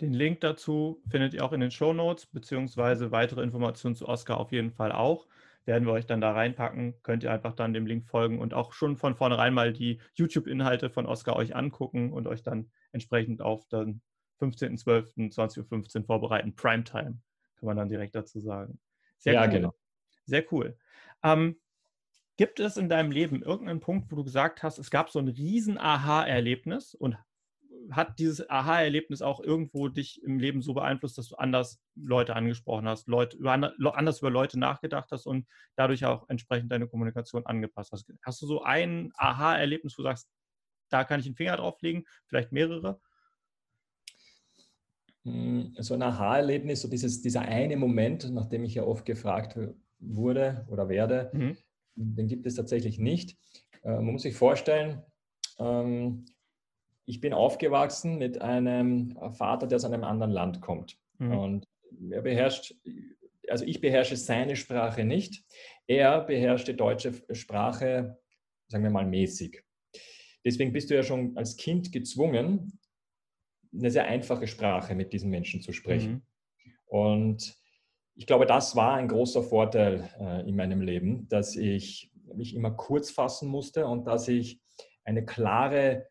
Den Link dazu findet ihr auch in den Show Notes, beziehungsweise weitere Informationen zu Oscar auf jeden Fall auch. Werden wir euch dann da reinpacken. Könnt ihr einfach dann dem Link folgen und auch schon von vornherein mal die YouTube-Inhalte von Oscar euch angucken und euch dann entsprechend auf den 15.12.20.15 Uhr vorbereiten. Primetime, kann man dann direkt dazu sagen. Sehr ja, cool. genau. Sehr cool. Ähm, gibt es in deinem Leben irgendeinen Punkt, wo du gesagt hast, es gab so ein riesen Aha-Erlebnis und hat dieses Aha-Erlebnis auch irgendwo dich im Leben so beeinflusst, dass du anders Leute angesprochen hast, Leute, über, anders über Leute nachgedacht hast und dadurch auch entsprechend deine Kommunikation angepasst hast? Hast du so ein Aha-Erlebnis, wo du sagst, da kann ich den Finger drauf legen, vielleicht mehrere? Hm, so ein Aha-Erlebnis, so dieses, dieser eine Moment, nachdem ich ja oft gefragt wurde oder werde, mhm. den gibt es tatsächlich nicht. Äh, man muss sich vorstellen, ähm, ich bin aufgewachsen mit einem Vater, der aus einem anderen Land kommt. Mhm. Und er beherrscht, also ich beherrsche seine Sprache nicht. Er beherrscht die deutsche Sprache, sagen wir mal, mäßig. Deswegen bist du ja schon als Kind gezwungen, eine sehr einfache Sprache mit diesen Menschen zu sprechen. Mhm. Und ich glaube, das war ein großer Vorteil äh, in meinem Leben, dass ich mich immer kurz fassen musste und dass ich eine klare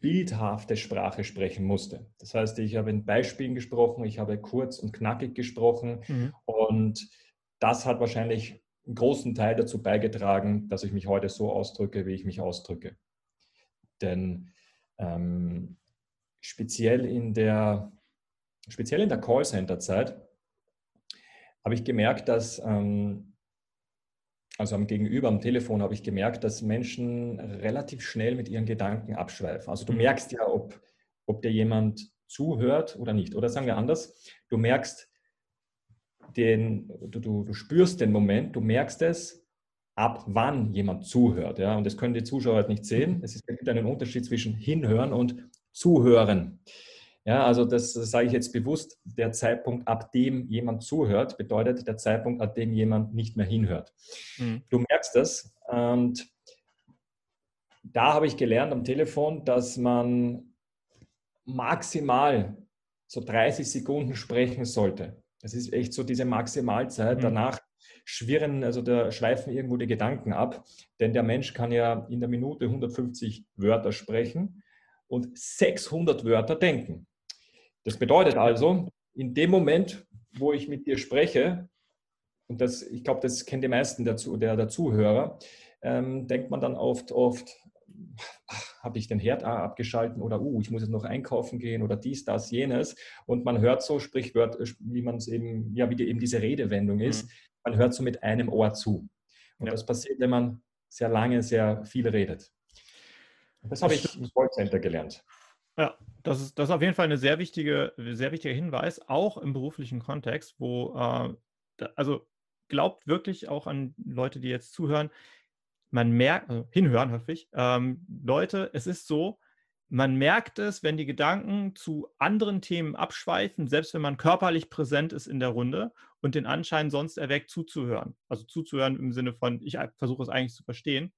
bildhafte Sprache sprechen musste. Das heißt, ich habe in Beispielen gesprochen, ich habe kurz und knackig gesprochen mhm. und das hat wahrscheinlich einen großen Teil dazu beigetragen, dass ich mich heute so ausdrücke, wie ich mich ausdrücke. Denn ähm, speziell in der, speziell in der Callcenter-Zeit habe ich gemerkt, dass ähm, also am Gegenüber, am Telefon, habe ich gemerkt, dass Menschen relativ schnell mit ihren Gedanken abschweifen. Also du mhm. merkst ja, ob, ob dir jemand zuhört oder nicht. Oder sagen wir anders, du merkst den, du, du, du spürst den Moment, du merkst es, ab wann jemand zuhört. Ja? Und das können die Zuschauer halt nicht sehen. Es gibt einen Unterschied zwischen hinhören und zuhören. Ja, also das, sage ich jetzt bewusst, der Zeitpunkt, ab dem jemand zuhört, bedeutet der Zeitpunkt, ab dem jemand nicht mehr hinhört. Mhm. Du merkst das. Und da habe ich gelernt am Telefon, dass man maximal so 30 Sekunden sprechen sollte. Das ist echt so diese Maximalzeit. Mhm. Danach schwirren, also da schweifen irgendwo die Gedanken ab, denn der Mensch kann ja in der Minute 150 Wörter sprechen und 600 Wörter denken. Das bedeutet also, in dem Moment, wo ich mit dir spreche, und das, ich glaube, das kennen die meisten der, der, Zuhörer, ähm, denkt man dann oft, oft, habe ich den Herd abgeschalten oder uh, ich muss jetzt noch einkaufen gehen oder dies, das, jenes. Und man hört so Sprichwort, wie man es eben, ja, wie die, eben diese Redewendung ist, mhm. man hört so mit einem Ohr zu. Und ja. das passiert, wenn man sehr lange, sehr viel redet. Das habe ich im Callcenter gelernt. Ja, das ist, das ist auf jeden Fall ein sehr, wichtige, sehr wichtiger Hinweis, auch im beruflichen Kontext, wo, äh, also glaubt wirklich auch an Leute, die jetzt zuhören, man merkt, also hinhören ich, ähm, Leute, es ist so, man merkt es, wenn die Gedanken zu anderen Themen abschweifen, selbst wenn man körperlich präsent ist in der Runde und den Anschein sonst erweckt, zuzuhören. Also zuzuhören im Sinne von, ich versuche es eigentlich zu verstehen.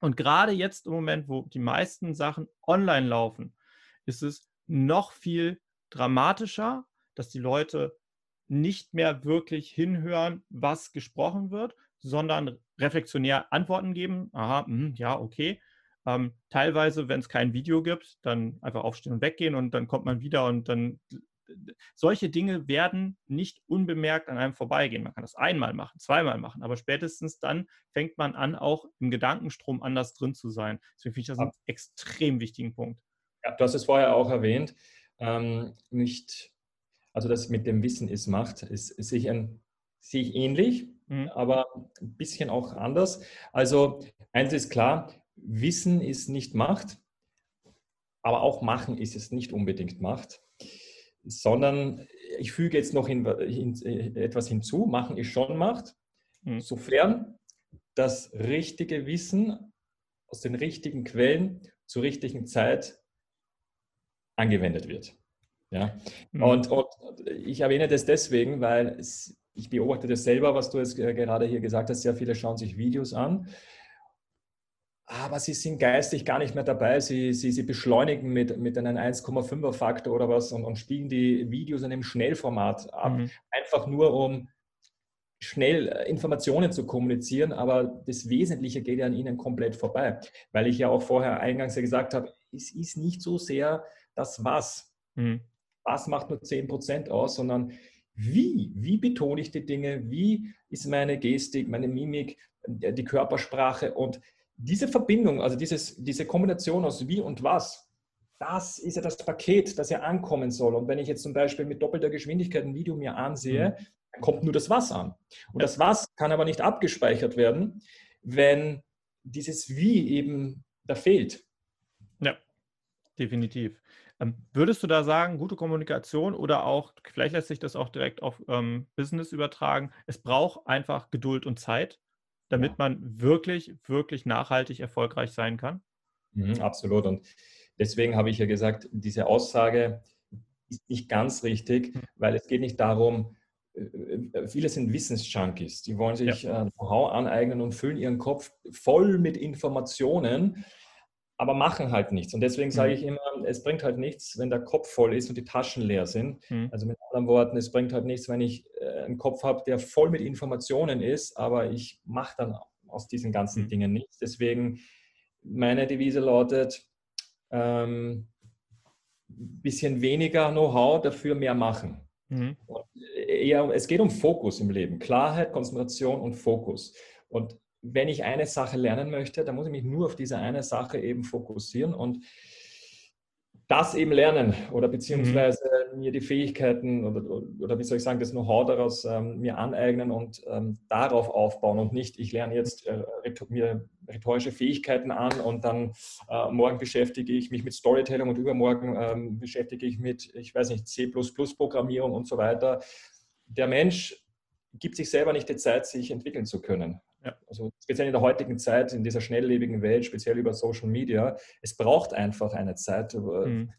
Und gerade jetzt im Moment, wo die meisten Sachen online laufen, ist es noch viel dramatischer, dass die Leute nicht mehr wirklich hinhören, was gesprochen wird, sondern reflexionär Antworten geben. Aha, mh, ja, okay. Ähm, teilweise, wenn es kein Video gibt, dann einfach aufstehen und weggehen und dann kommt man wieder und dann solche Dinge werden nicht unbemerkt an einem vorbeigehen. Man kann das einmal machen, zweimal machen, aber spätestens dann fängt man an, auch im Gedankenstrom anders drin zu sein. Deswegen finde ich das einen extrem wichtigen Punkt. Ja, du hast es vorher auch erwähnt, ähm, nicht, also das mit dem Wissen ist Macht, ist, ist sehe, ich ein, sehe ich ähnlich, mhm. aber ein bisschen auch anders. Also eins ist klar, Wissen ist nicht Macht, aber auch Machen ist es nicht unbedingt Macht, sondern ich füge jetzt noch hin, hin, etwas hinzu, Machen ist schon Macht, mhm. sofern das richtige Wissen aus den richtigen Quellen zur richtigen Zeit angewendet wird. Ja? Mhm. Und, und, ich erwähne das deswegen, weil es, ich beobachte das selber, was du jetzt gerade hier gesagt hast. Sehr viele schauen sich Videos an, aber sie sind geistig gar nicht mehr dabei. Sie, sie, sie beschleunigen mit, mit einem 1,5er Faktor oder was und, und spielen die Videos in einem Schnellformat ab, mhm. einfach nur um schnell äh, Informationen zu kommunizieren, aber das Wesentliche geht ja an ihnen komplett vorbei, weil ich ja auch vorher eingangs ja gesagt habe, es ist nicht so sehr das Was. Mhm. Was macht nur 10% aus, sondern wie, wie betone ich die Dinge, wie ist meine Gestik, meine Mimik, äh, die Körpersprache und diese Verbindung, also dieses, diese Kombination aus wie und was, das ist ja das Paket, das ja ankommen soll. Und wenn ich jetzt zum Beispiel mit doppelter Geschwindigkeit ein Video mir ansehe, mhm. dann kommt nur das Was an. Und das Was kann aber nicht abgespeichert werden, wenn dieses Wie eben da fehlt. Ja, definitiv. Ähm, würdest du da sagen, gute Kommunikation oder auch, vielleicht lässt sich das auch direkt auf ähm, Business übertragen, es braucht einfach Geduld und Zeit, damit ja. man wirklich, wirklich nachhaltig erfolgreich sein kann? Mhm, absolut. Und deswegen habe ich ja gesagt, diese Aussage ist nicht ganz richtig, hm. weil es geht nicht darum, äh, äh, viele sind Wissensjunkies, die wollen sich ja. Äh, Know-how aneignen und füllen ihren Kopf voll mit Informationen aber machen halt nichts. Und deswegen sage mhm. ich immer, es bringt halt nichts, wenn der Kopf voll ist und die Taschen leer sind. Mhm. Also mit anderen Worten, es bringt halt nichts, wenn ich äh, einen Kopf habe, der voll mit Informationen ist, aber ich mache dann aus diesen ganzen mhm. Dingen nichts. Deswegen meine Devise lautet, ähm, bisschen weniger Know-how, dafür mehr machen. Mhm. Eher, es geht um Fokus im Leben, Klarheit, Konzentration und Fokus. Und wenn ich eine Sache lernen möchte, dann muss ich mich nur auf diese eine Sache eben fokussieren und das eben lernen oder beziehungsweise mhm. mir die Fähigkeiten oder, oder wie soll ich sagen, das Know-how daraus ähm, mir aneignen und ähm, darauf aufbauen und nicht, ich lerne jetzt äh, mir rhetorische Fähigkeiten an und dann äh, morgen beschäftige ich mich mit Storytelling und übermorgen ähm, beschäftige ich mit, ich weiß nicht, C++-Programmierung und so weiter. Der Mensch gibt sich selber nicht die Zeit, sich entwickeln zu können. Ja. Also speziell in der heutigen Zeit, in dieser schnelllebigen Welt, speziell über Social Media, es braucht einfach eine Zeit. Mhm.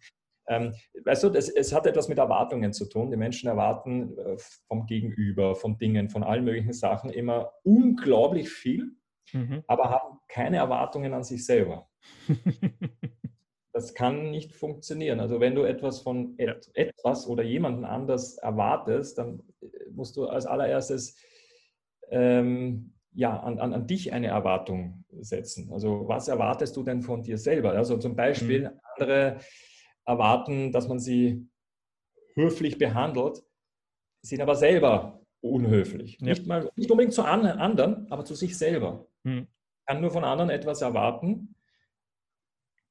Ähm, weißt du, es, es, hat etwas mit Erwartungen zu tun. Die Menschen erwarten äh, vom Gegenüber, von Dingen, von allen möglichen Sachen immer unglaublich viel, mhm. aber haben keine Erwartungen an sich selber. <laughs> das kann nicht funktionieren. Also wenn du etwas von et etwas oder jemanden anders erwartest, dann äh, musst du als allererstes ähm, ja, an, an, an dich eine Erwartung setzen. Also was erwartest du denn von dir selber? Also zum Beispiel mhm. andere erwarten, dass man sie höflich behandelt, sind aber selber unhöflich. Ja. Nicht, mal, nicht unbedingt zu anderen, aber zu sich selber. Mhm. Kann nur von anderen etwas erwarten,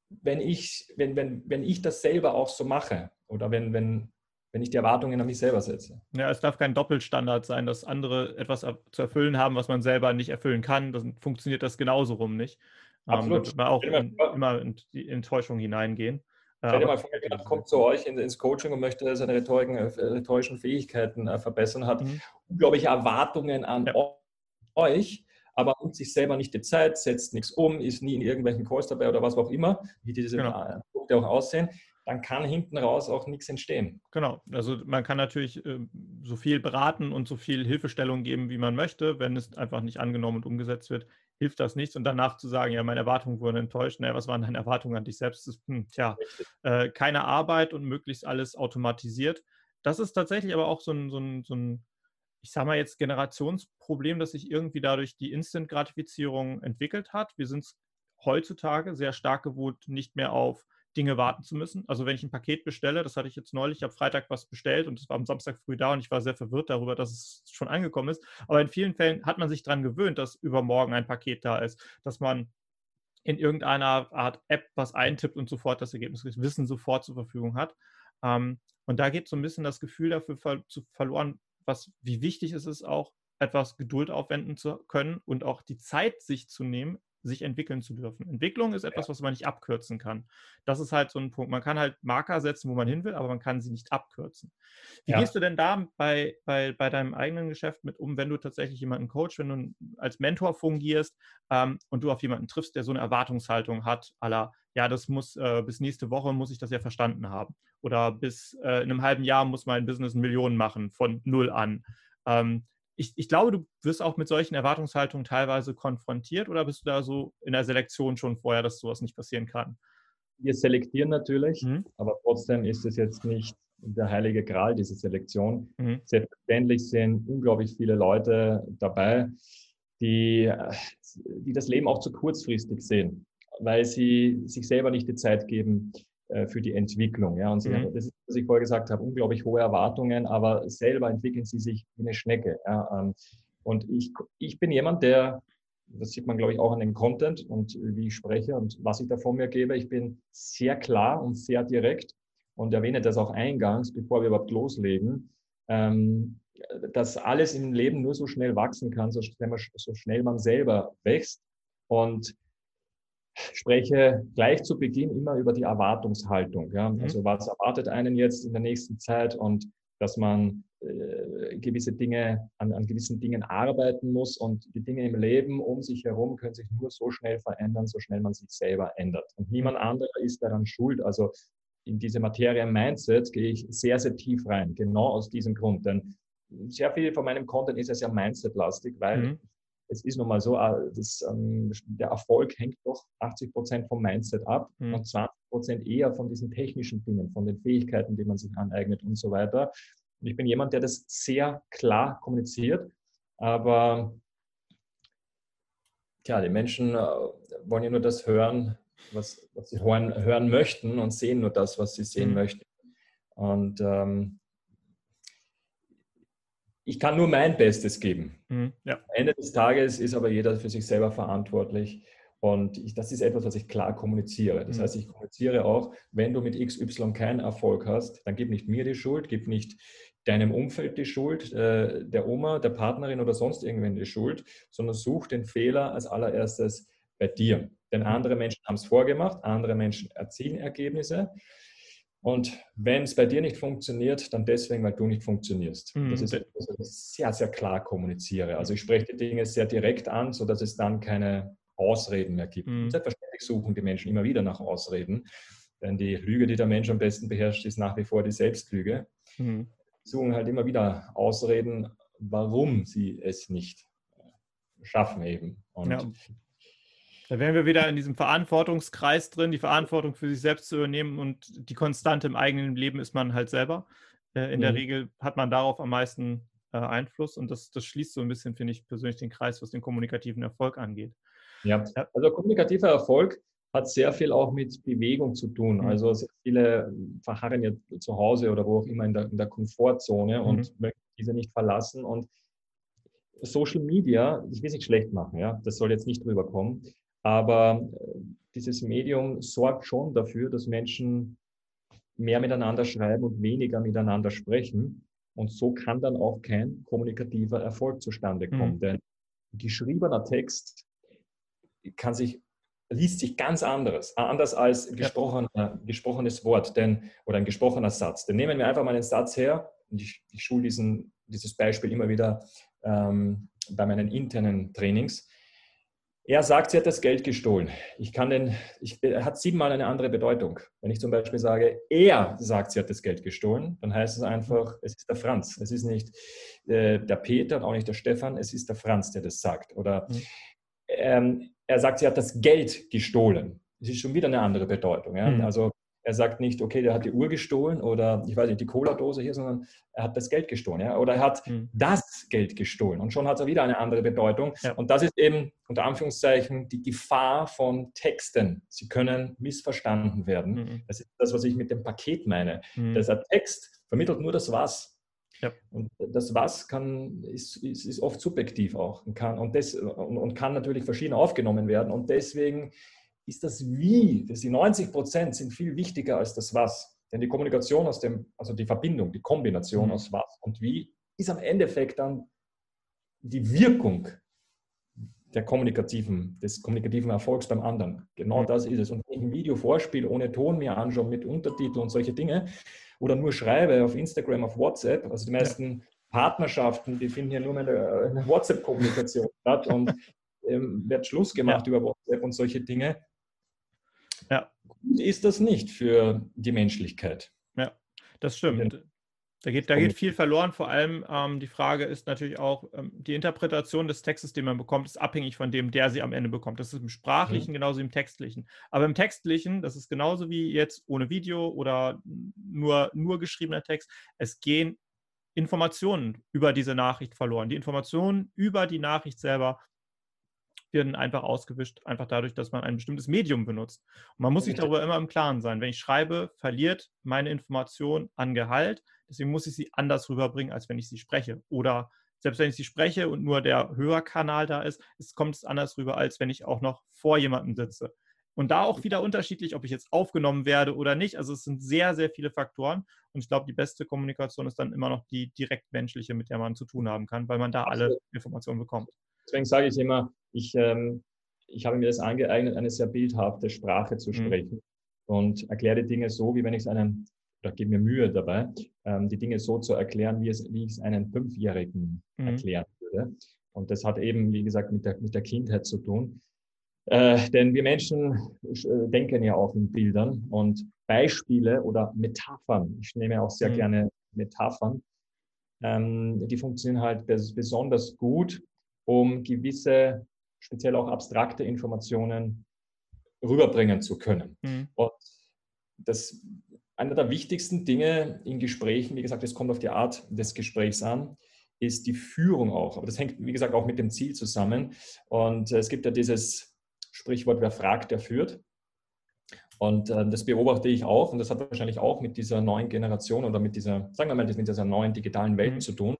wenn ich, wenn, wenn, wenn ich das selber auch so mache oder wenn, wenn wenn ich die Erwartungen an mich selber setze. Ja, es darf kein Doppelstandard sein, dass andere etwas zu erfüllen haben, was man selber nicht erfüllen kann. Dann funktioniert das genauso rum nicht. Ähm, Absolut. Ähm, da auch in, immer in die Enttäuschung hineingehen. Äh, Stell dir mal vor, jemand kommt zu euch ins Coaching und möchte seine rhetorischen, äh, rhetorischen Fähigkeiten äh, verbessern, hat mhm. unglaubliche Erwartungen an ja. euch, aber nimmt sich selber nicht die Zeit, setzt nichts um, ist nie in irgendwelchen Calls dabei oder was auch immer, wie diese genau. Punkte auch aussehen dann kann hinten raus auch nichts entstehen. Genau, also man kann natürlich äh, so viel beraten und so viel Hilfestellung geben, wie man möchte. Wenn es einfach nicht angenommen und umgesetzt wird, hilft das nichts. Und danach zu sagen, ja, meine Erwartungen wurden enttäuscht, naja, was waren deine Erwartungen an dich selbst? Das ist, hm, tja, äh, keine Arbeit und möglichst alles automatisiert. Das ist tatsächlich aber auch so ein, so ein, so ein ich sage mal jetzt Generationsproblem, das sich irgendwie dadurch die Instant-Gratifizierung entwickelt hat. Wir sind heutzutage sehr stark gewohnt, nicht mehr auf Dinge warten zu müssen. Also wenn ich ein Paket bestelle, das hatte ich jetzt neulich, ich habe Freitag was bestellt und es war am Samstag früh da und ich war sehr verwirrt darüber, dass es schon angekommen ist. Aber in vielen Fällen hat man sich daran gewöhnt, dass übermorgen ein Paket da ist, dass man in irgendeiner Art App was eintippt und sofort das Ergebnis, das Wissen sofort zur Verfügung hat. Ähm, und da geht so ein bisschen das Gefühl dafür verloren, was, wie wichtig es ist, auch etwas Geduld aufwenden zu können und auch die Zeit sich zu nehmen, sich entwickeln zu dürfen. Entwicklung ist etwas, was man nicht abkürzen kann. Das ist halt so ein Punkt. Man kann halt Marker setzen, wo man hin will, aber man kann sie nicht abkürzen. Wie ja. gehst du denn da bei, bei, bei deinem eigenen Geschäft mit um, wenn du tatsächlich jemanden coach, wenn du als Mentor fungierst ähm, und du auf jemanden triffst, der so eine Erwartungshaltung hat, aller, ja, das muss äh, bis nächste Woche muss ich das ja verstanden haben. Oder bis äh, in einem halben Jahr muss mein Business Millionen machen, von null an. Ähm, ich, ich, glaube, du wirst auch mit solchen Erwartungshaltungen teilweise konfrontiert oder bist du da so in der Selektion schon vorher, dass sowas nicht passieren kann? Wir selektieren natürlich, mhm. aber trotzdem ist es jetzt nicht der heilige Gral, diese Selektion. Mhm. Selbstverständlich sind unglaublich viele Leute dabei, die, die das Leben auch zu kurzfristig sehen, weil sie sich selber nicht die Zeit geben, äh, für die Entwicklung. Ja. Und sie, mhm. das ist, was ich vorher gesagt habe, unglaublich hohe Erwartungen, aber selber entwickeln sie sich wie eine Schnecke. Ja. Ähm, und ich, ich bin jemand, der, das sieht man, glaube ich, auch an dem Content und wie ich spreche und was ich da vor mir gebe, ich bin sehr klar und sehr direkt und erwähne das auch eingangs, bevor wir überhaupt loslegen, ähm, dass alles im Leben nur so schnell wachsen kann, so schnell man selber wächst. Und spreche gleich zu Beginn immer über die Erwartungshaltung. Ja? Mhm. Also was erwartet einen jetzt in der nächsten Zeit und dass man äh, gewisse Dinge, an, an gewissen Dingen arbeiten muss und die Dinge im Leben um sich herum können sich nur so schnell verändern, so schnell man sich selber ändert. Und niemand anderer ist daran schuld. Also in diese Materie Mindset gehe ich sehr, sehr tief rein, genau aus diesem Grund. Denn sehr viel von meinem Content ist ja sehr Mindset-lastig, weil mhm es ist nun mal so, äh, das, ähm, der Erfolg hängt doch 80 Prozent vom Mindset ab mhm. und 20 Prozent eher von diesen technischen Dingen, von den Fähigkeiten, die man sich aneignet und so weiter. Und ich bin jemand, der das sehr klar kommuniziert, aber tja, die Menschen äh, wollen ja nur das hören, was, was sie hören, hören möchten und sehen nur das, was sie sehen mhm. möchten. Und ähm, ich kann nur mein Bestes geben. Mhm, ja. Am Ende des Tages ist aber jeder für sich selber verantwortlich. Und ich, das ist etwas, was ich klar kommuniziere. Das mhm. heißt, ich kommuniziere auch, wenn du mit XY keinen Erfolg hast, dann gib nicht mir die Schuld, gib nicht deinem Umfeld die Schuld, äh, der Oma, der Partnerin oder sonst irgendwen die Schuld, sondern such den Fehler als allererstes bei dir. Denn andere Menschen haben es vorgemacht, andere Menschen erzielen Ergebnisse. Und wenn es bei dir nicht funktioniert, dann deswegen, weil du nicht funktionierst. Mhm. Das ist etwas, was ich sehr, sehr klar kommuniziere. Also ich spreche die Dinge sehr direkt an, sodass es dann keine Ausreden mehr gibt. Mhm. Selbstverständlich suchen die Menschen immer wieder nach Ausreden. Denn die Lüge, die der Mensch am besten beherrscht, ist nach wie vor die Selbstlüge. Mhm. suchen halt immer wieder Ausreden, warum sie es nicht schaffen eben. Und ja. Da wären wir wieder in diesem Verantwortungskreis drin, die Verantwortung für sich selbst zu übernehmen und die Konstante im eigenen Leben ist man halt selber. Äh, in mhm. der Regel hat man darauf am meisten äh, Einfluss und das, das schließt so ein bisschen, finde ich persönlich, den Kreis, was den kommunikativen Erfolg angeht. Ja, also kommunikativer Erfolg hat sehr viel auch mit Bewegung zu tun. Mhm. Also viele verharren ja zu Hause oder wo auch immer in der, in der Komfortzone mhm. und möchten diese nicht verlassen. Und Social Media, ich will es nicht schlecht machen, ja, das soll jetzt nicht rüberkommen, aber äh, dieses Medium sorgt schon dafür, dass Menschen mehr miteinander schreiben und weniger miteinander sprechen. Und so kann dann auch kein kommunikativer Erfolg zustande kommen. Mhm. Denn geschriebener Text kann sich, liest sich ganz anderes, anders als gesprochener, ja. gesprochenes Wort denn, oder ein gesprochener Satz. Dann nehmen wir einfach mal einen Satz her, und ich, ich schule diesen, dieses Beispiel immer wieder ähm, bei meinen internen Trainings. Er sagt, sie hat das Geld gestohlen. Ich kann den, ich, er hat siebenmal eine andere Bedeutung. Wenn ich zum Beispiel sage, er sagt, sie hat das Geld gestohlen, dann heißt es einfach, es ist der Franz. Es ist nicht äh, der Peter und auch nicht der Stefan, es ist der Franz, der das sagt. Oder mhm. ähm, er sagt, sie hat das Geld gestohlen. Das ist schon wieder eine andere Bedeutung. Ja? Mhm. Also er sagt nicht, okay, der hat die Uhr gestohlen oder ich weiß nicht, die Cola-Dose hier, sondern er hat das Geld gestohlen. Ja? Oder er hat mhm. das Geld gestohlen. Und schon hat er wieder eine andere Bedeutung. Ja. Und das ist eben unter Anführungszeichen die Gefahr von Texten. Sie können missverstanden werden. Mhm. Das ist das, was ich mit dem Paket meine. Mhm. Der Text vermittelt nur das Was. Ja. Und das Was kann, ist, ist, ist oft subjektiv auch und kann, und, des, und, und kann natürlich verschieden aufgenommen werden. Und deswegen ist das Wie, das die 90 Prozent sind viel wichtiger als das Was. Denn die Kommunikation aus dem, also die Verbindung, die Kombination mhm. aus Was und Wie, ist am Endeffekt dann die Wirkung der kommunikativen, des kommunikativen Erfolgs beim anderen. Genau mhm. das ist es. Und wenn ich ein Video vorspiele, ohne Ton mir anschaue, mit Untertitel und solche Dinge, oder nur schreibe auf Instagram, auf WhatsApp, also die meisten. Partnerschaften, die finden ja nur eine, eine WhatsApp-Kommunikation statt und ähm, wird Schluss gemacht ja. über WhatsApp und solche Dinge. Ja. Ist das nicht für die Menschlichkeit? Ja, das stimmt. Da geht, da geht viel verloren. Vor allem ähm, die Frage ist natürlich auch, ähm, die Interpretation des Textes, den man bekommt, ist abhängig von dem, der sie am Ende bekommt. Das ist im Sprachlichen mhm. genauso wie im Textlichen. Aber im Textlichen, das ist genauso wie jetzt ohne Video oder nur, nur geschriebener Text. Es gehen Informationen über diese Nachricht verloren. Die Informationen über die Nachricht selber werden einfach ausgewischt, einfach dadurch, dass man ein bestimmtes Medium benutzt. Und man muss sich darüber immer im Klaren sein. Wenn ich schreibe, verliert meine Information an Gehalt. Deswegen muss ich sie anders rüberbringen, als wenn ich sie spreche. Oder selbst wenn ich sie spreche und nur der Hörerkanal da ist, es kommt es anders rüber, als wenn ich auch noch vor jemandem sitze. Und da auch wieder unterschiedlich, ob ich jetzt aufgenommen werde oder nicht. Also es sind sehr, sehr viele Faktoren. Und ich glaube, die beste Kommunikation ist dann immer noch die direkt menschliche, mit der man zu tun haben kann, weil man da alle Informationen bekommt. Deswegen sage ich immer, ich, ähm, ich habe mir das angeeignet, eine sehr bildhafte Sprache zu mhm. sprechen mhm. und erkläre Dinge so, wie wenn ich es einem, oder gebe mir Mühe dabei, ähm, die Dinge so zu erklären, wie, es, wie ich es einem Fünfjährigen mhm. erklären würde. Und das hat eben, wie gesagt, mit der, mit der Kindheit zu tun. Äh, denn wir Menschen äh, denken ja auch in Bildern und Beispiele oder Metaphern, ich nehme auch sehr mhm. gerne Metaphern, ähm, die funktionieren halt besonders gut, um gewisse, speziell auch abstrakte Informationen rüberbringen zu können. Mhm. Und das einer der wichtigsten Dinge in Gesprächen, wie gesagt, es kommt auf die Art des Gesprächs an, ist die Führung auch. Aber das hängt, wie gesagt, auch mit dem Ziel zusammen. Und es gibt ja dieses Sprichwort, wer fragt, der führt. Und äh, das beobachte ich auch und das hat wahrscheinlich auch mit dieser neuen Generation oder mit dieser, sagen wir mal, mit dieser neuen digitalen Welt mhm. zu tun.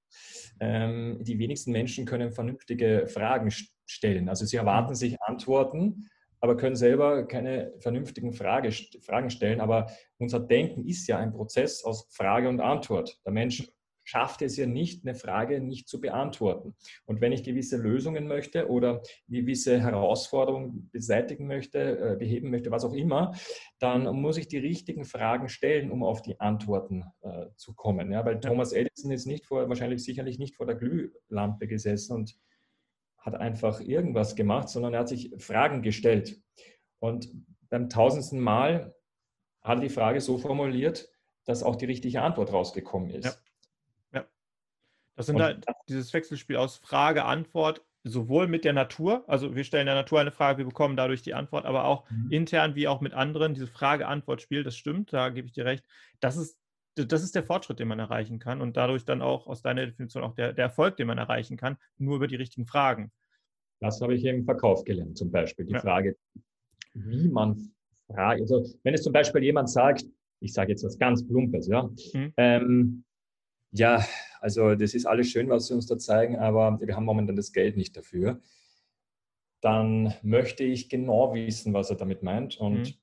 Ähm, die wenigsten Menschen können vernünftige Fragen stellen. Also sie erwarten mhm. sich Antworten, aber können selber keine vernünftigen Frage, Fragen stellen. Aber unser Denken ist ja ein Prozess aus Frage und Antwort. Der Mensch schafft es ja nicht, eine Frage nicht zu beantworten. Und wenn ich gewisse Lösungen möchte oder gewisse Herausforderungen beseitigen möchte, äh, beheben möchte, was auch immer, dann muss ich die richtigen Fragen stellen, um auf die Antworten äh, zu kommen. Ja, weil Thomas Edison ist nicht vor, wahrscheinlich sicherlich nicht vor der Glühlampe gesessen und hat einfach irgendwas gemacht, sondern er hat sich Fragen gestellt. Und beim tausendsten Mal hat er die Frage so formuliert, dass auch die richtige Antwort rausgekommen ist. Ja. Das sind halt dieses Wechselspiel aus Frage, Antwort, sowohl mit der Natur, also wir stellen der Natur eine Frage, wir bekommen dadurch die Antwort, aber auch mhm. intern wie auch mit anderen, diese Frage-Antwort-Spiel, das stimmt, da gebe ich dir recht. Das ist, das ist der Fortschritt, den man erreichen kann und dadurch dann auch aus deiner Definition auch der, der Erfolg, den man erreichen kann, nur über die richtigen Fragen. Das habe ich im Verkauf gelernt, zum Beispiel. Die ja. Frage, wie man fragt. Also, wenn es zum Beispiel jemand sagt, ich sage jetzt was ganz Plumpes, ja, mhm. ähm, ja, also das ist alles schön, was Sie uns da zeigen, aber wir haben momentan das Geld nicht dafür. Dann möchte ich genau wissen, was er damit meint und mhm.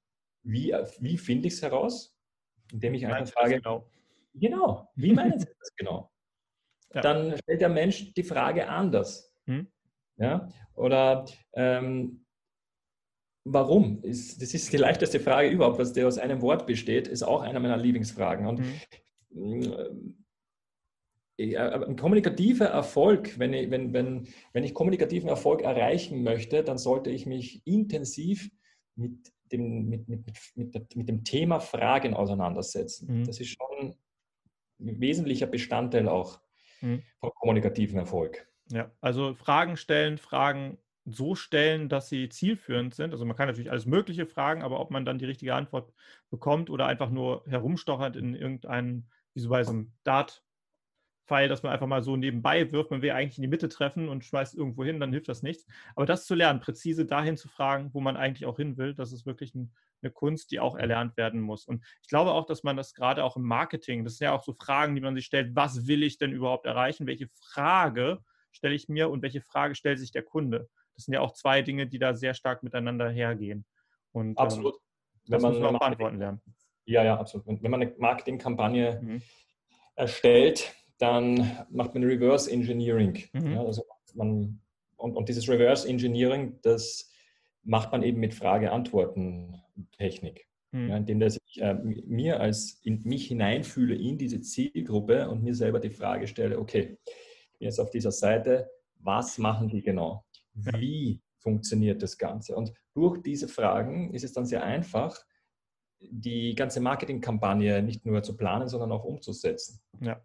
wie, wie finde ich es heraus? Indem ich einfach frage, genau. genau, wie meinen Sie das genau? Ja. Dann stellt der Mensch die Frage anders. Mhm. Ja? Oder ähm, warum? Ist, das ist die leichteste Frage überhaupt, was der aus einem Wort besteht, ist auch einer meiner Lieblingsfragen. Und mhm ein kommunikativer Erfolg, wenn ich, wenn, wenn, wenn ich kommunikativen Erfolg erreichen möchte, dann sollte ich mich intensiv mit dem, mit, mit, mit, mit dem Thema Fragen auseinandersetzen. Mhm. Das ist schon ein wesentlicher Bestandteil auch mhm. von kommunikativen Erfolg. Ja, also Fragen stellen, Fragen so stellen, dass sie zielführend sind. Also man kann natürlich alles Mögliche fragen, aber ob man dann die richtige Antwort bekommt oder einfach nur herumstochert in irgendeinen, wie so bei so einem Dart, Pfeil, dass man einfach mal so nebenbei wirft. Man will eigentlich in die Mitte treffen und schmeißt irgendwo hin, dann hilft das nichts. Aber das zu lernen, präzise dahin zu fragen, wo man eigentlich auch hin will, das ist wirklich ein, eine Kunst, die auch erlernt werden muss. Und ich glaube auch, dass man das gerade auch im Marketing, das sind ja auch so Fragen, die man sich stellt, was will ich denn überhaupt erreichen? Welche Frage stelle ich mir und welche Frage stellt sich der Kunde? Das sind ja auch zwei Dinge, die da sehr stark miteinander hergehen. Und, ähm, absolut. Ähm, das wenn man, muss man auch beantworten lernen. Ja, ja, absolut. Wenn man eine Marketingkampagne mhm. erstellt, dann macht man Reverse Engineering. Mhm. Ja, also man, und, und, dieses Reverse Engineering, das macht man eben mit Frage-Antworten-Technik. Mhm. Ja, indem dass ich äh, mir als in mich hineinfühle in diese Zielgruppe und mir selber die Frage stelle, okay, ich bin jetzt auf dieser Seite, was machen die genau? Wie funktioniert das Ganze? Und durch diese Fragen ist es dann sehr einfach, die ganze Marketingkampagne nicht nur zu planen, sondern auch umzusetzen. Ja.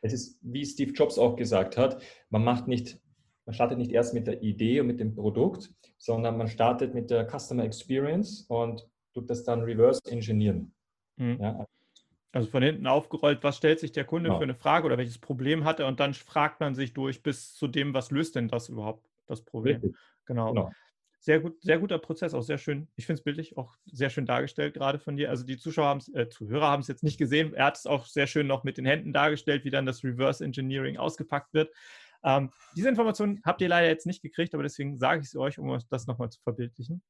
Es ist, wie Steve Jobs auch gesagt hat, man macht nicht, man startet nicht erst mit der Idee und mit dem Produkt, sondern man startet mit der Customer Experience und tut das dann reverse engineeren. Mhm. Ja. Also von hinten aufgerollt, was stellt sich der Kunde genau. für eine Frage oder welches Problem hat er und dann fragt man sich durch bis zu dem, was löst denn das überhaupt, das Problem. Genau. genau sehr gut, sehr guter Prozess, auch sehr schön. Ich finde es bildlich auch sehr schön dargestellt, gerade von dir. Also die Zuschauer haben es, äh, Zuhörer haben es jetzt nicht gesehen. Er hat es auch sehr schön noch mit den Händen dargestellt, wie dann das Reverse Engineering ausgepackt wird. Ähm, diese Informationen habt ihr leider jetzt nicht gekriegt, aber deswegen sage ich sie euch, um das nochmal zu verbildlichen.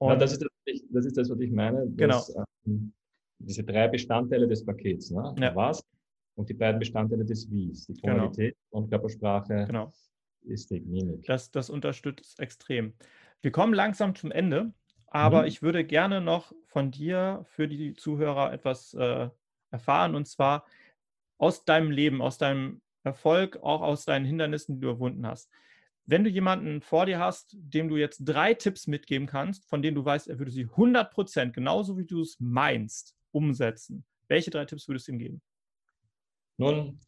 Ja, das, ist das, das, ist das, was ich meine. Dass, genau. Ähm, diese drei Bestandteile des Pakets, ne? Ja. Was und die beiden Bestandteile des Wies, die genau. Tonalität genau. und Körpersprache, genau. Gestik, Mimik. Das, das unterstützt extrem. Wir kommen langsam zum Ende, aber mhm. ich würde gerne noch von dir für die Zuhörer etwas äh, erfahren und zwar aus deinem Leben, aus deinem Erfolg, auch aus deinen Hindernissen, die du überwunden hast. Wenn du jemanden vor dir hast, dem du jetzt drei Tipps mitgeben kannst, von denen du weißt, er würde sie 100 Prozent, genauso wie du es meinst, umsetzen, welche drei Tipps würdest du ihm geben? Nun,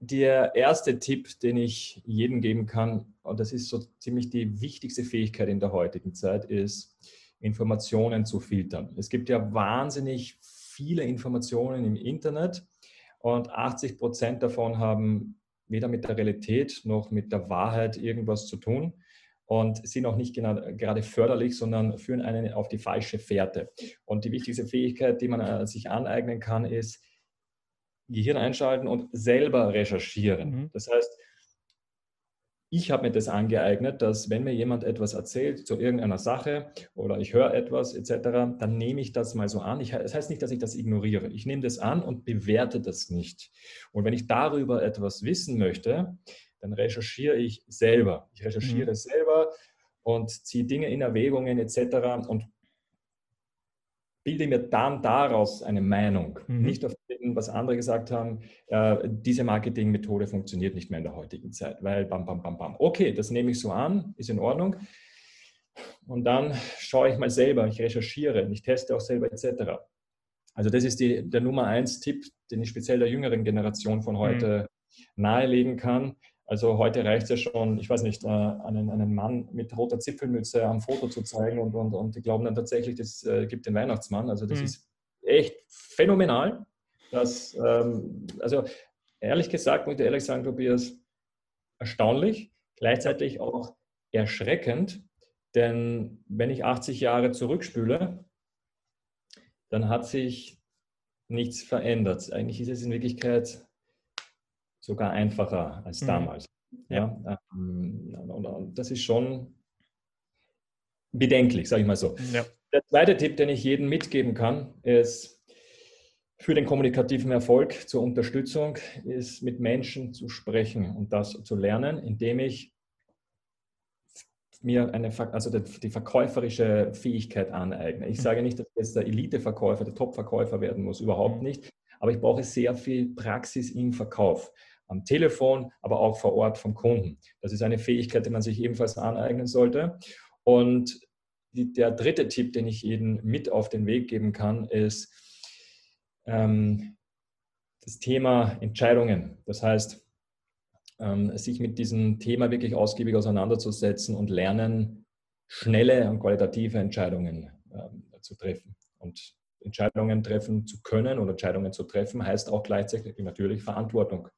der erste Tipp, den ich jedem geben kann, und das ist so ziemlich die wichtigste Fähigkeit in der heutigen Zeit, ist, Informationen zu filtern. Es gibt ja wahnsinnig viele Informationen im Internet und 80 Prozent davon haben weder mit der Realität noch mit der Wahrheit irgendwas zu tun. und sind auch nicht gerade förderlich, sondern führen einen auf die falsche Fährte. Und die wichtigste Fähigkeit, die man äh, sich aneignen kann, ist Gehirn einschalten und selber recherchieren. Mhm. Das heißt, ich habe mir das angeeignet, dass wenn mir jemand etwas erzählt zu irgendeiner Sache oder ich höre etwas etc., dann nehme ich das mal so an. Ich, das heißt nicht, dass ich das ignoriere. Ich nehme das an und bewerte das nicht. Und wenn ich darüber etwas wissen möchte, dann recherchiere ich selber. Ich recherchiere mhm. selber und ziehe Dinge in Erwägungen etc. und bilde mir dann daraus eine Meinung. Mhm. Nicht auf dem, was andere gesagt haben, äh, diese Marketingmethode funktioniert nicht mehr in der heutigen Zeit, weil bam, bam, bam, bam. Okay, das nehme ich so an, ist in Ordnung. Und dann schaue ich mal selber, ich recherchiere, ich teste auch selber etc. Also das ist die, der Nummer eins Tipp, den ich speziell der jüngeren Generation von heute mhm. nahelegen kann. Also heute reicht es ja schon, ich weiß nicht, äh, einen, einen Mann mit roter Zipfelmütze am Foto zu zeigen und, und, und die glauben dann tatsächlich, das äh, gibt den Weihnachtsmann. Also das mhm. ist echt phänomenal. Dass, ähm, also ehrlich gesagt, muss ich ehrlich sagen, Tobias, erstaunlich, gleichzeitig auch erschreckend, denn wenn ich 80 Jahre zurückspüle, dann hat sich nichts verändert. Eigentlich ist es in Wirklichkeit sogar einfacher als mhm. damals. Ja. ja ähm, und, das ist schon bedenklich, sage ich mal so. Ja. Der zweite Tipp, den ich jedem mitgeben kann, ist für den kommunikativen Erfolg zur Unterstützung, ist mit Menschen zu sprechen und das zu lernen, indem ich mir eine, also die verkäuferische Fähigkeit aneigne. Ich mhm. sage nicht, dass ich jetzt der Elite-Verkäufer, der Top-Verkäufer werden muss, überhaupt mhm. nicht. Aber ich brauche sehr viel Praxis im Verkauf am Telefon, aber auch vor Ort vom Kunden. Das ist eine Fähigkeit, die man sich ebenfalls aneignen sollte. Und die, der dritte Tipp, den ich Ihnen mit auf den Weg geben kann, ist ähm, das Thema Entscheidungen. Das heißt, ähm, sich mit diesem Thema wirklich ausgiebig auseinanderzusetzen und lernen, schnelle und qualitative Entscheidungen ähm, zu treffen. Und Entscheidungen treffen zu können oder Entscheidungen zu treffen, heißt auch gleichzeitig natürlich Verantwortung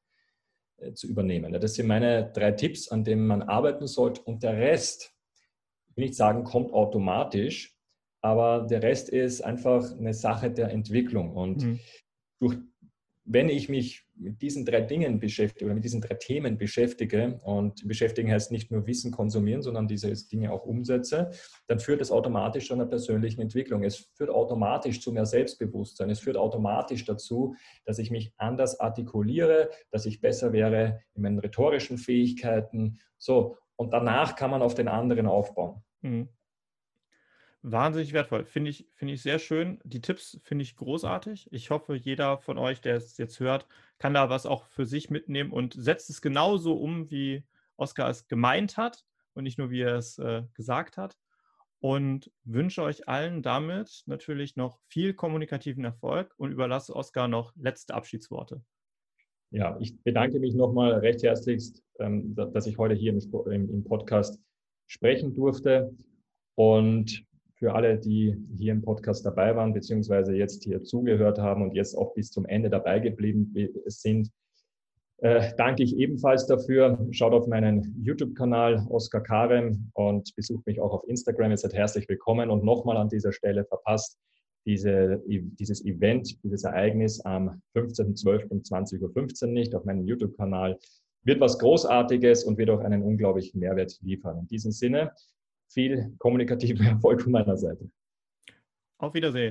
zu übernehmen. Das sind meine drei Tipps, an denen man arbeiten sollte. Und der Rest, ich will nicht sagen, kommt automatisch, aber der Rest ist einfach eine Sache der Entwicklung. Und mhm. durch wenn ich mich mit diesen drei Dingen beschäftige oder mit diesen drei Themen beschäftige und beschäftigen heißt nicht nur Wissen konsumieren, sondern diese Dinge auch umsetze, dann führt es automatisch zu einer persönlichen Entwicklung. Es führt automatisch zu mehr Selbstbewusstsein. Es führt automatisch dazu, dass ich mich anders artikuliere, dass ich besser wäre in meinen rhetorischen Fähigkeiten. So, und danach kann man auf den anderen aufbauen. Mhm. Wahnsinnig wertvoll. Finde ich, finde ich sehr schön. Die Tipps finde ich großartig. Ich hoffe, jeder von euch, der es jetzt hört, kann da was auch für sich mitnehmen und setzt es genauso um, wie Oskar es gemeint hat und nicht nur, wie er es äh, gesagt hat. Und wünsche euch allen damit natürlich noch viel kommunikativen Erfolg und überlasse Oskar noch letzte Abschiedsworte. Ja, ich bedanke mich nochmal recht herzlichst, ähm, dass ich heute hier im Podcast sprechen durfte. Und für alle, die hier im Podcast dabei waren, beziehungsweise jetzt hier zugehört haben und jetzt auch bis zum Ende dabei geblieben sind. Äh, danke ich ebenfalls dafür. Schaut auf meinen YouTube-Kanal Oskar Karem und besucht mich auch auf Instagram. Ihr seid herzlich willkommen und nochmal an dieser Stelle verpasst diese, dieses Event, dieses Ereignis am 15.12. um 20.15 Uhr nicht auf meinem YouTube-Kanal. Wird was Großartiges und wird auch einen unglaublichen Mehrwert liefern. In diesem Sinne, viel kommunikativen Erfolg von meiner Seite. Auf Wiedersehen.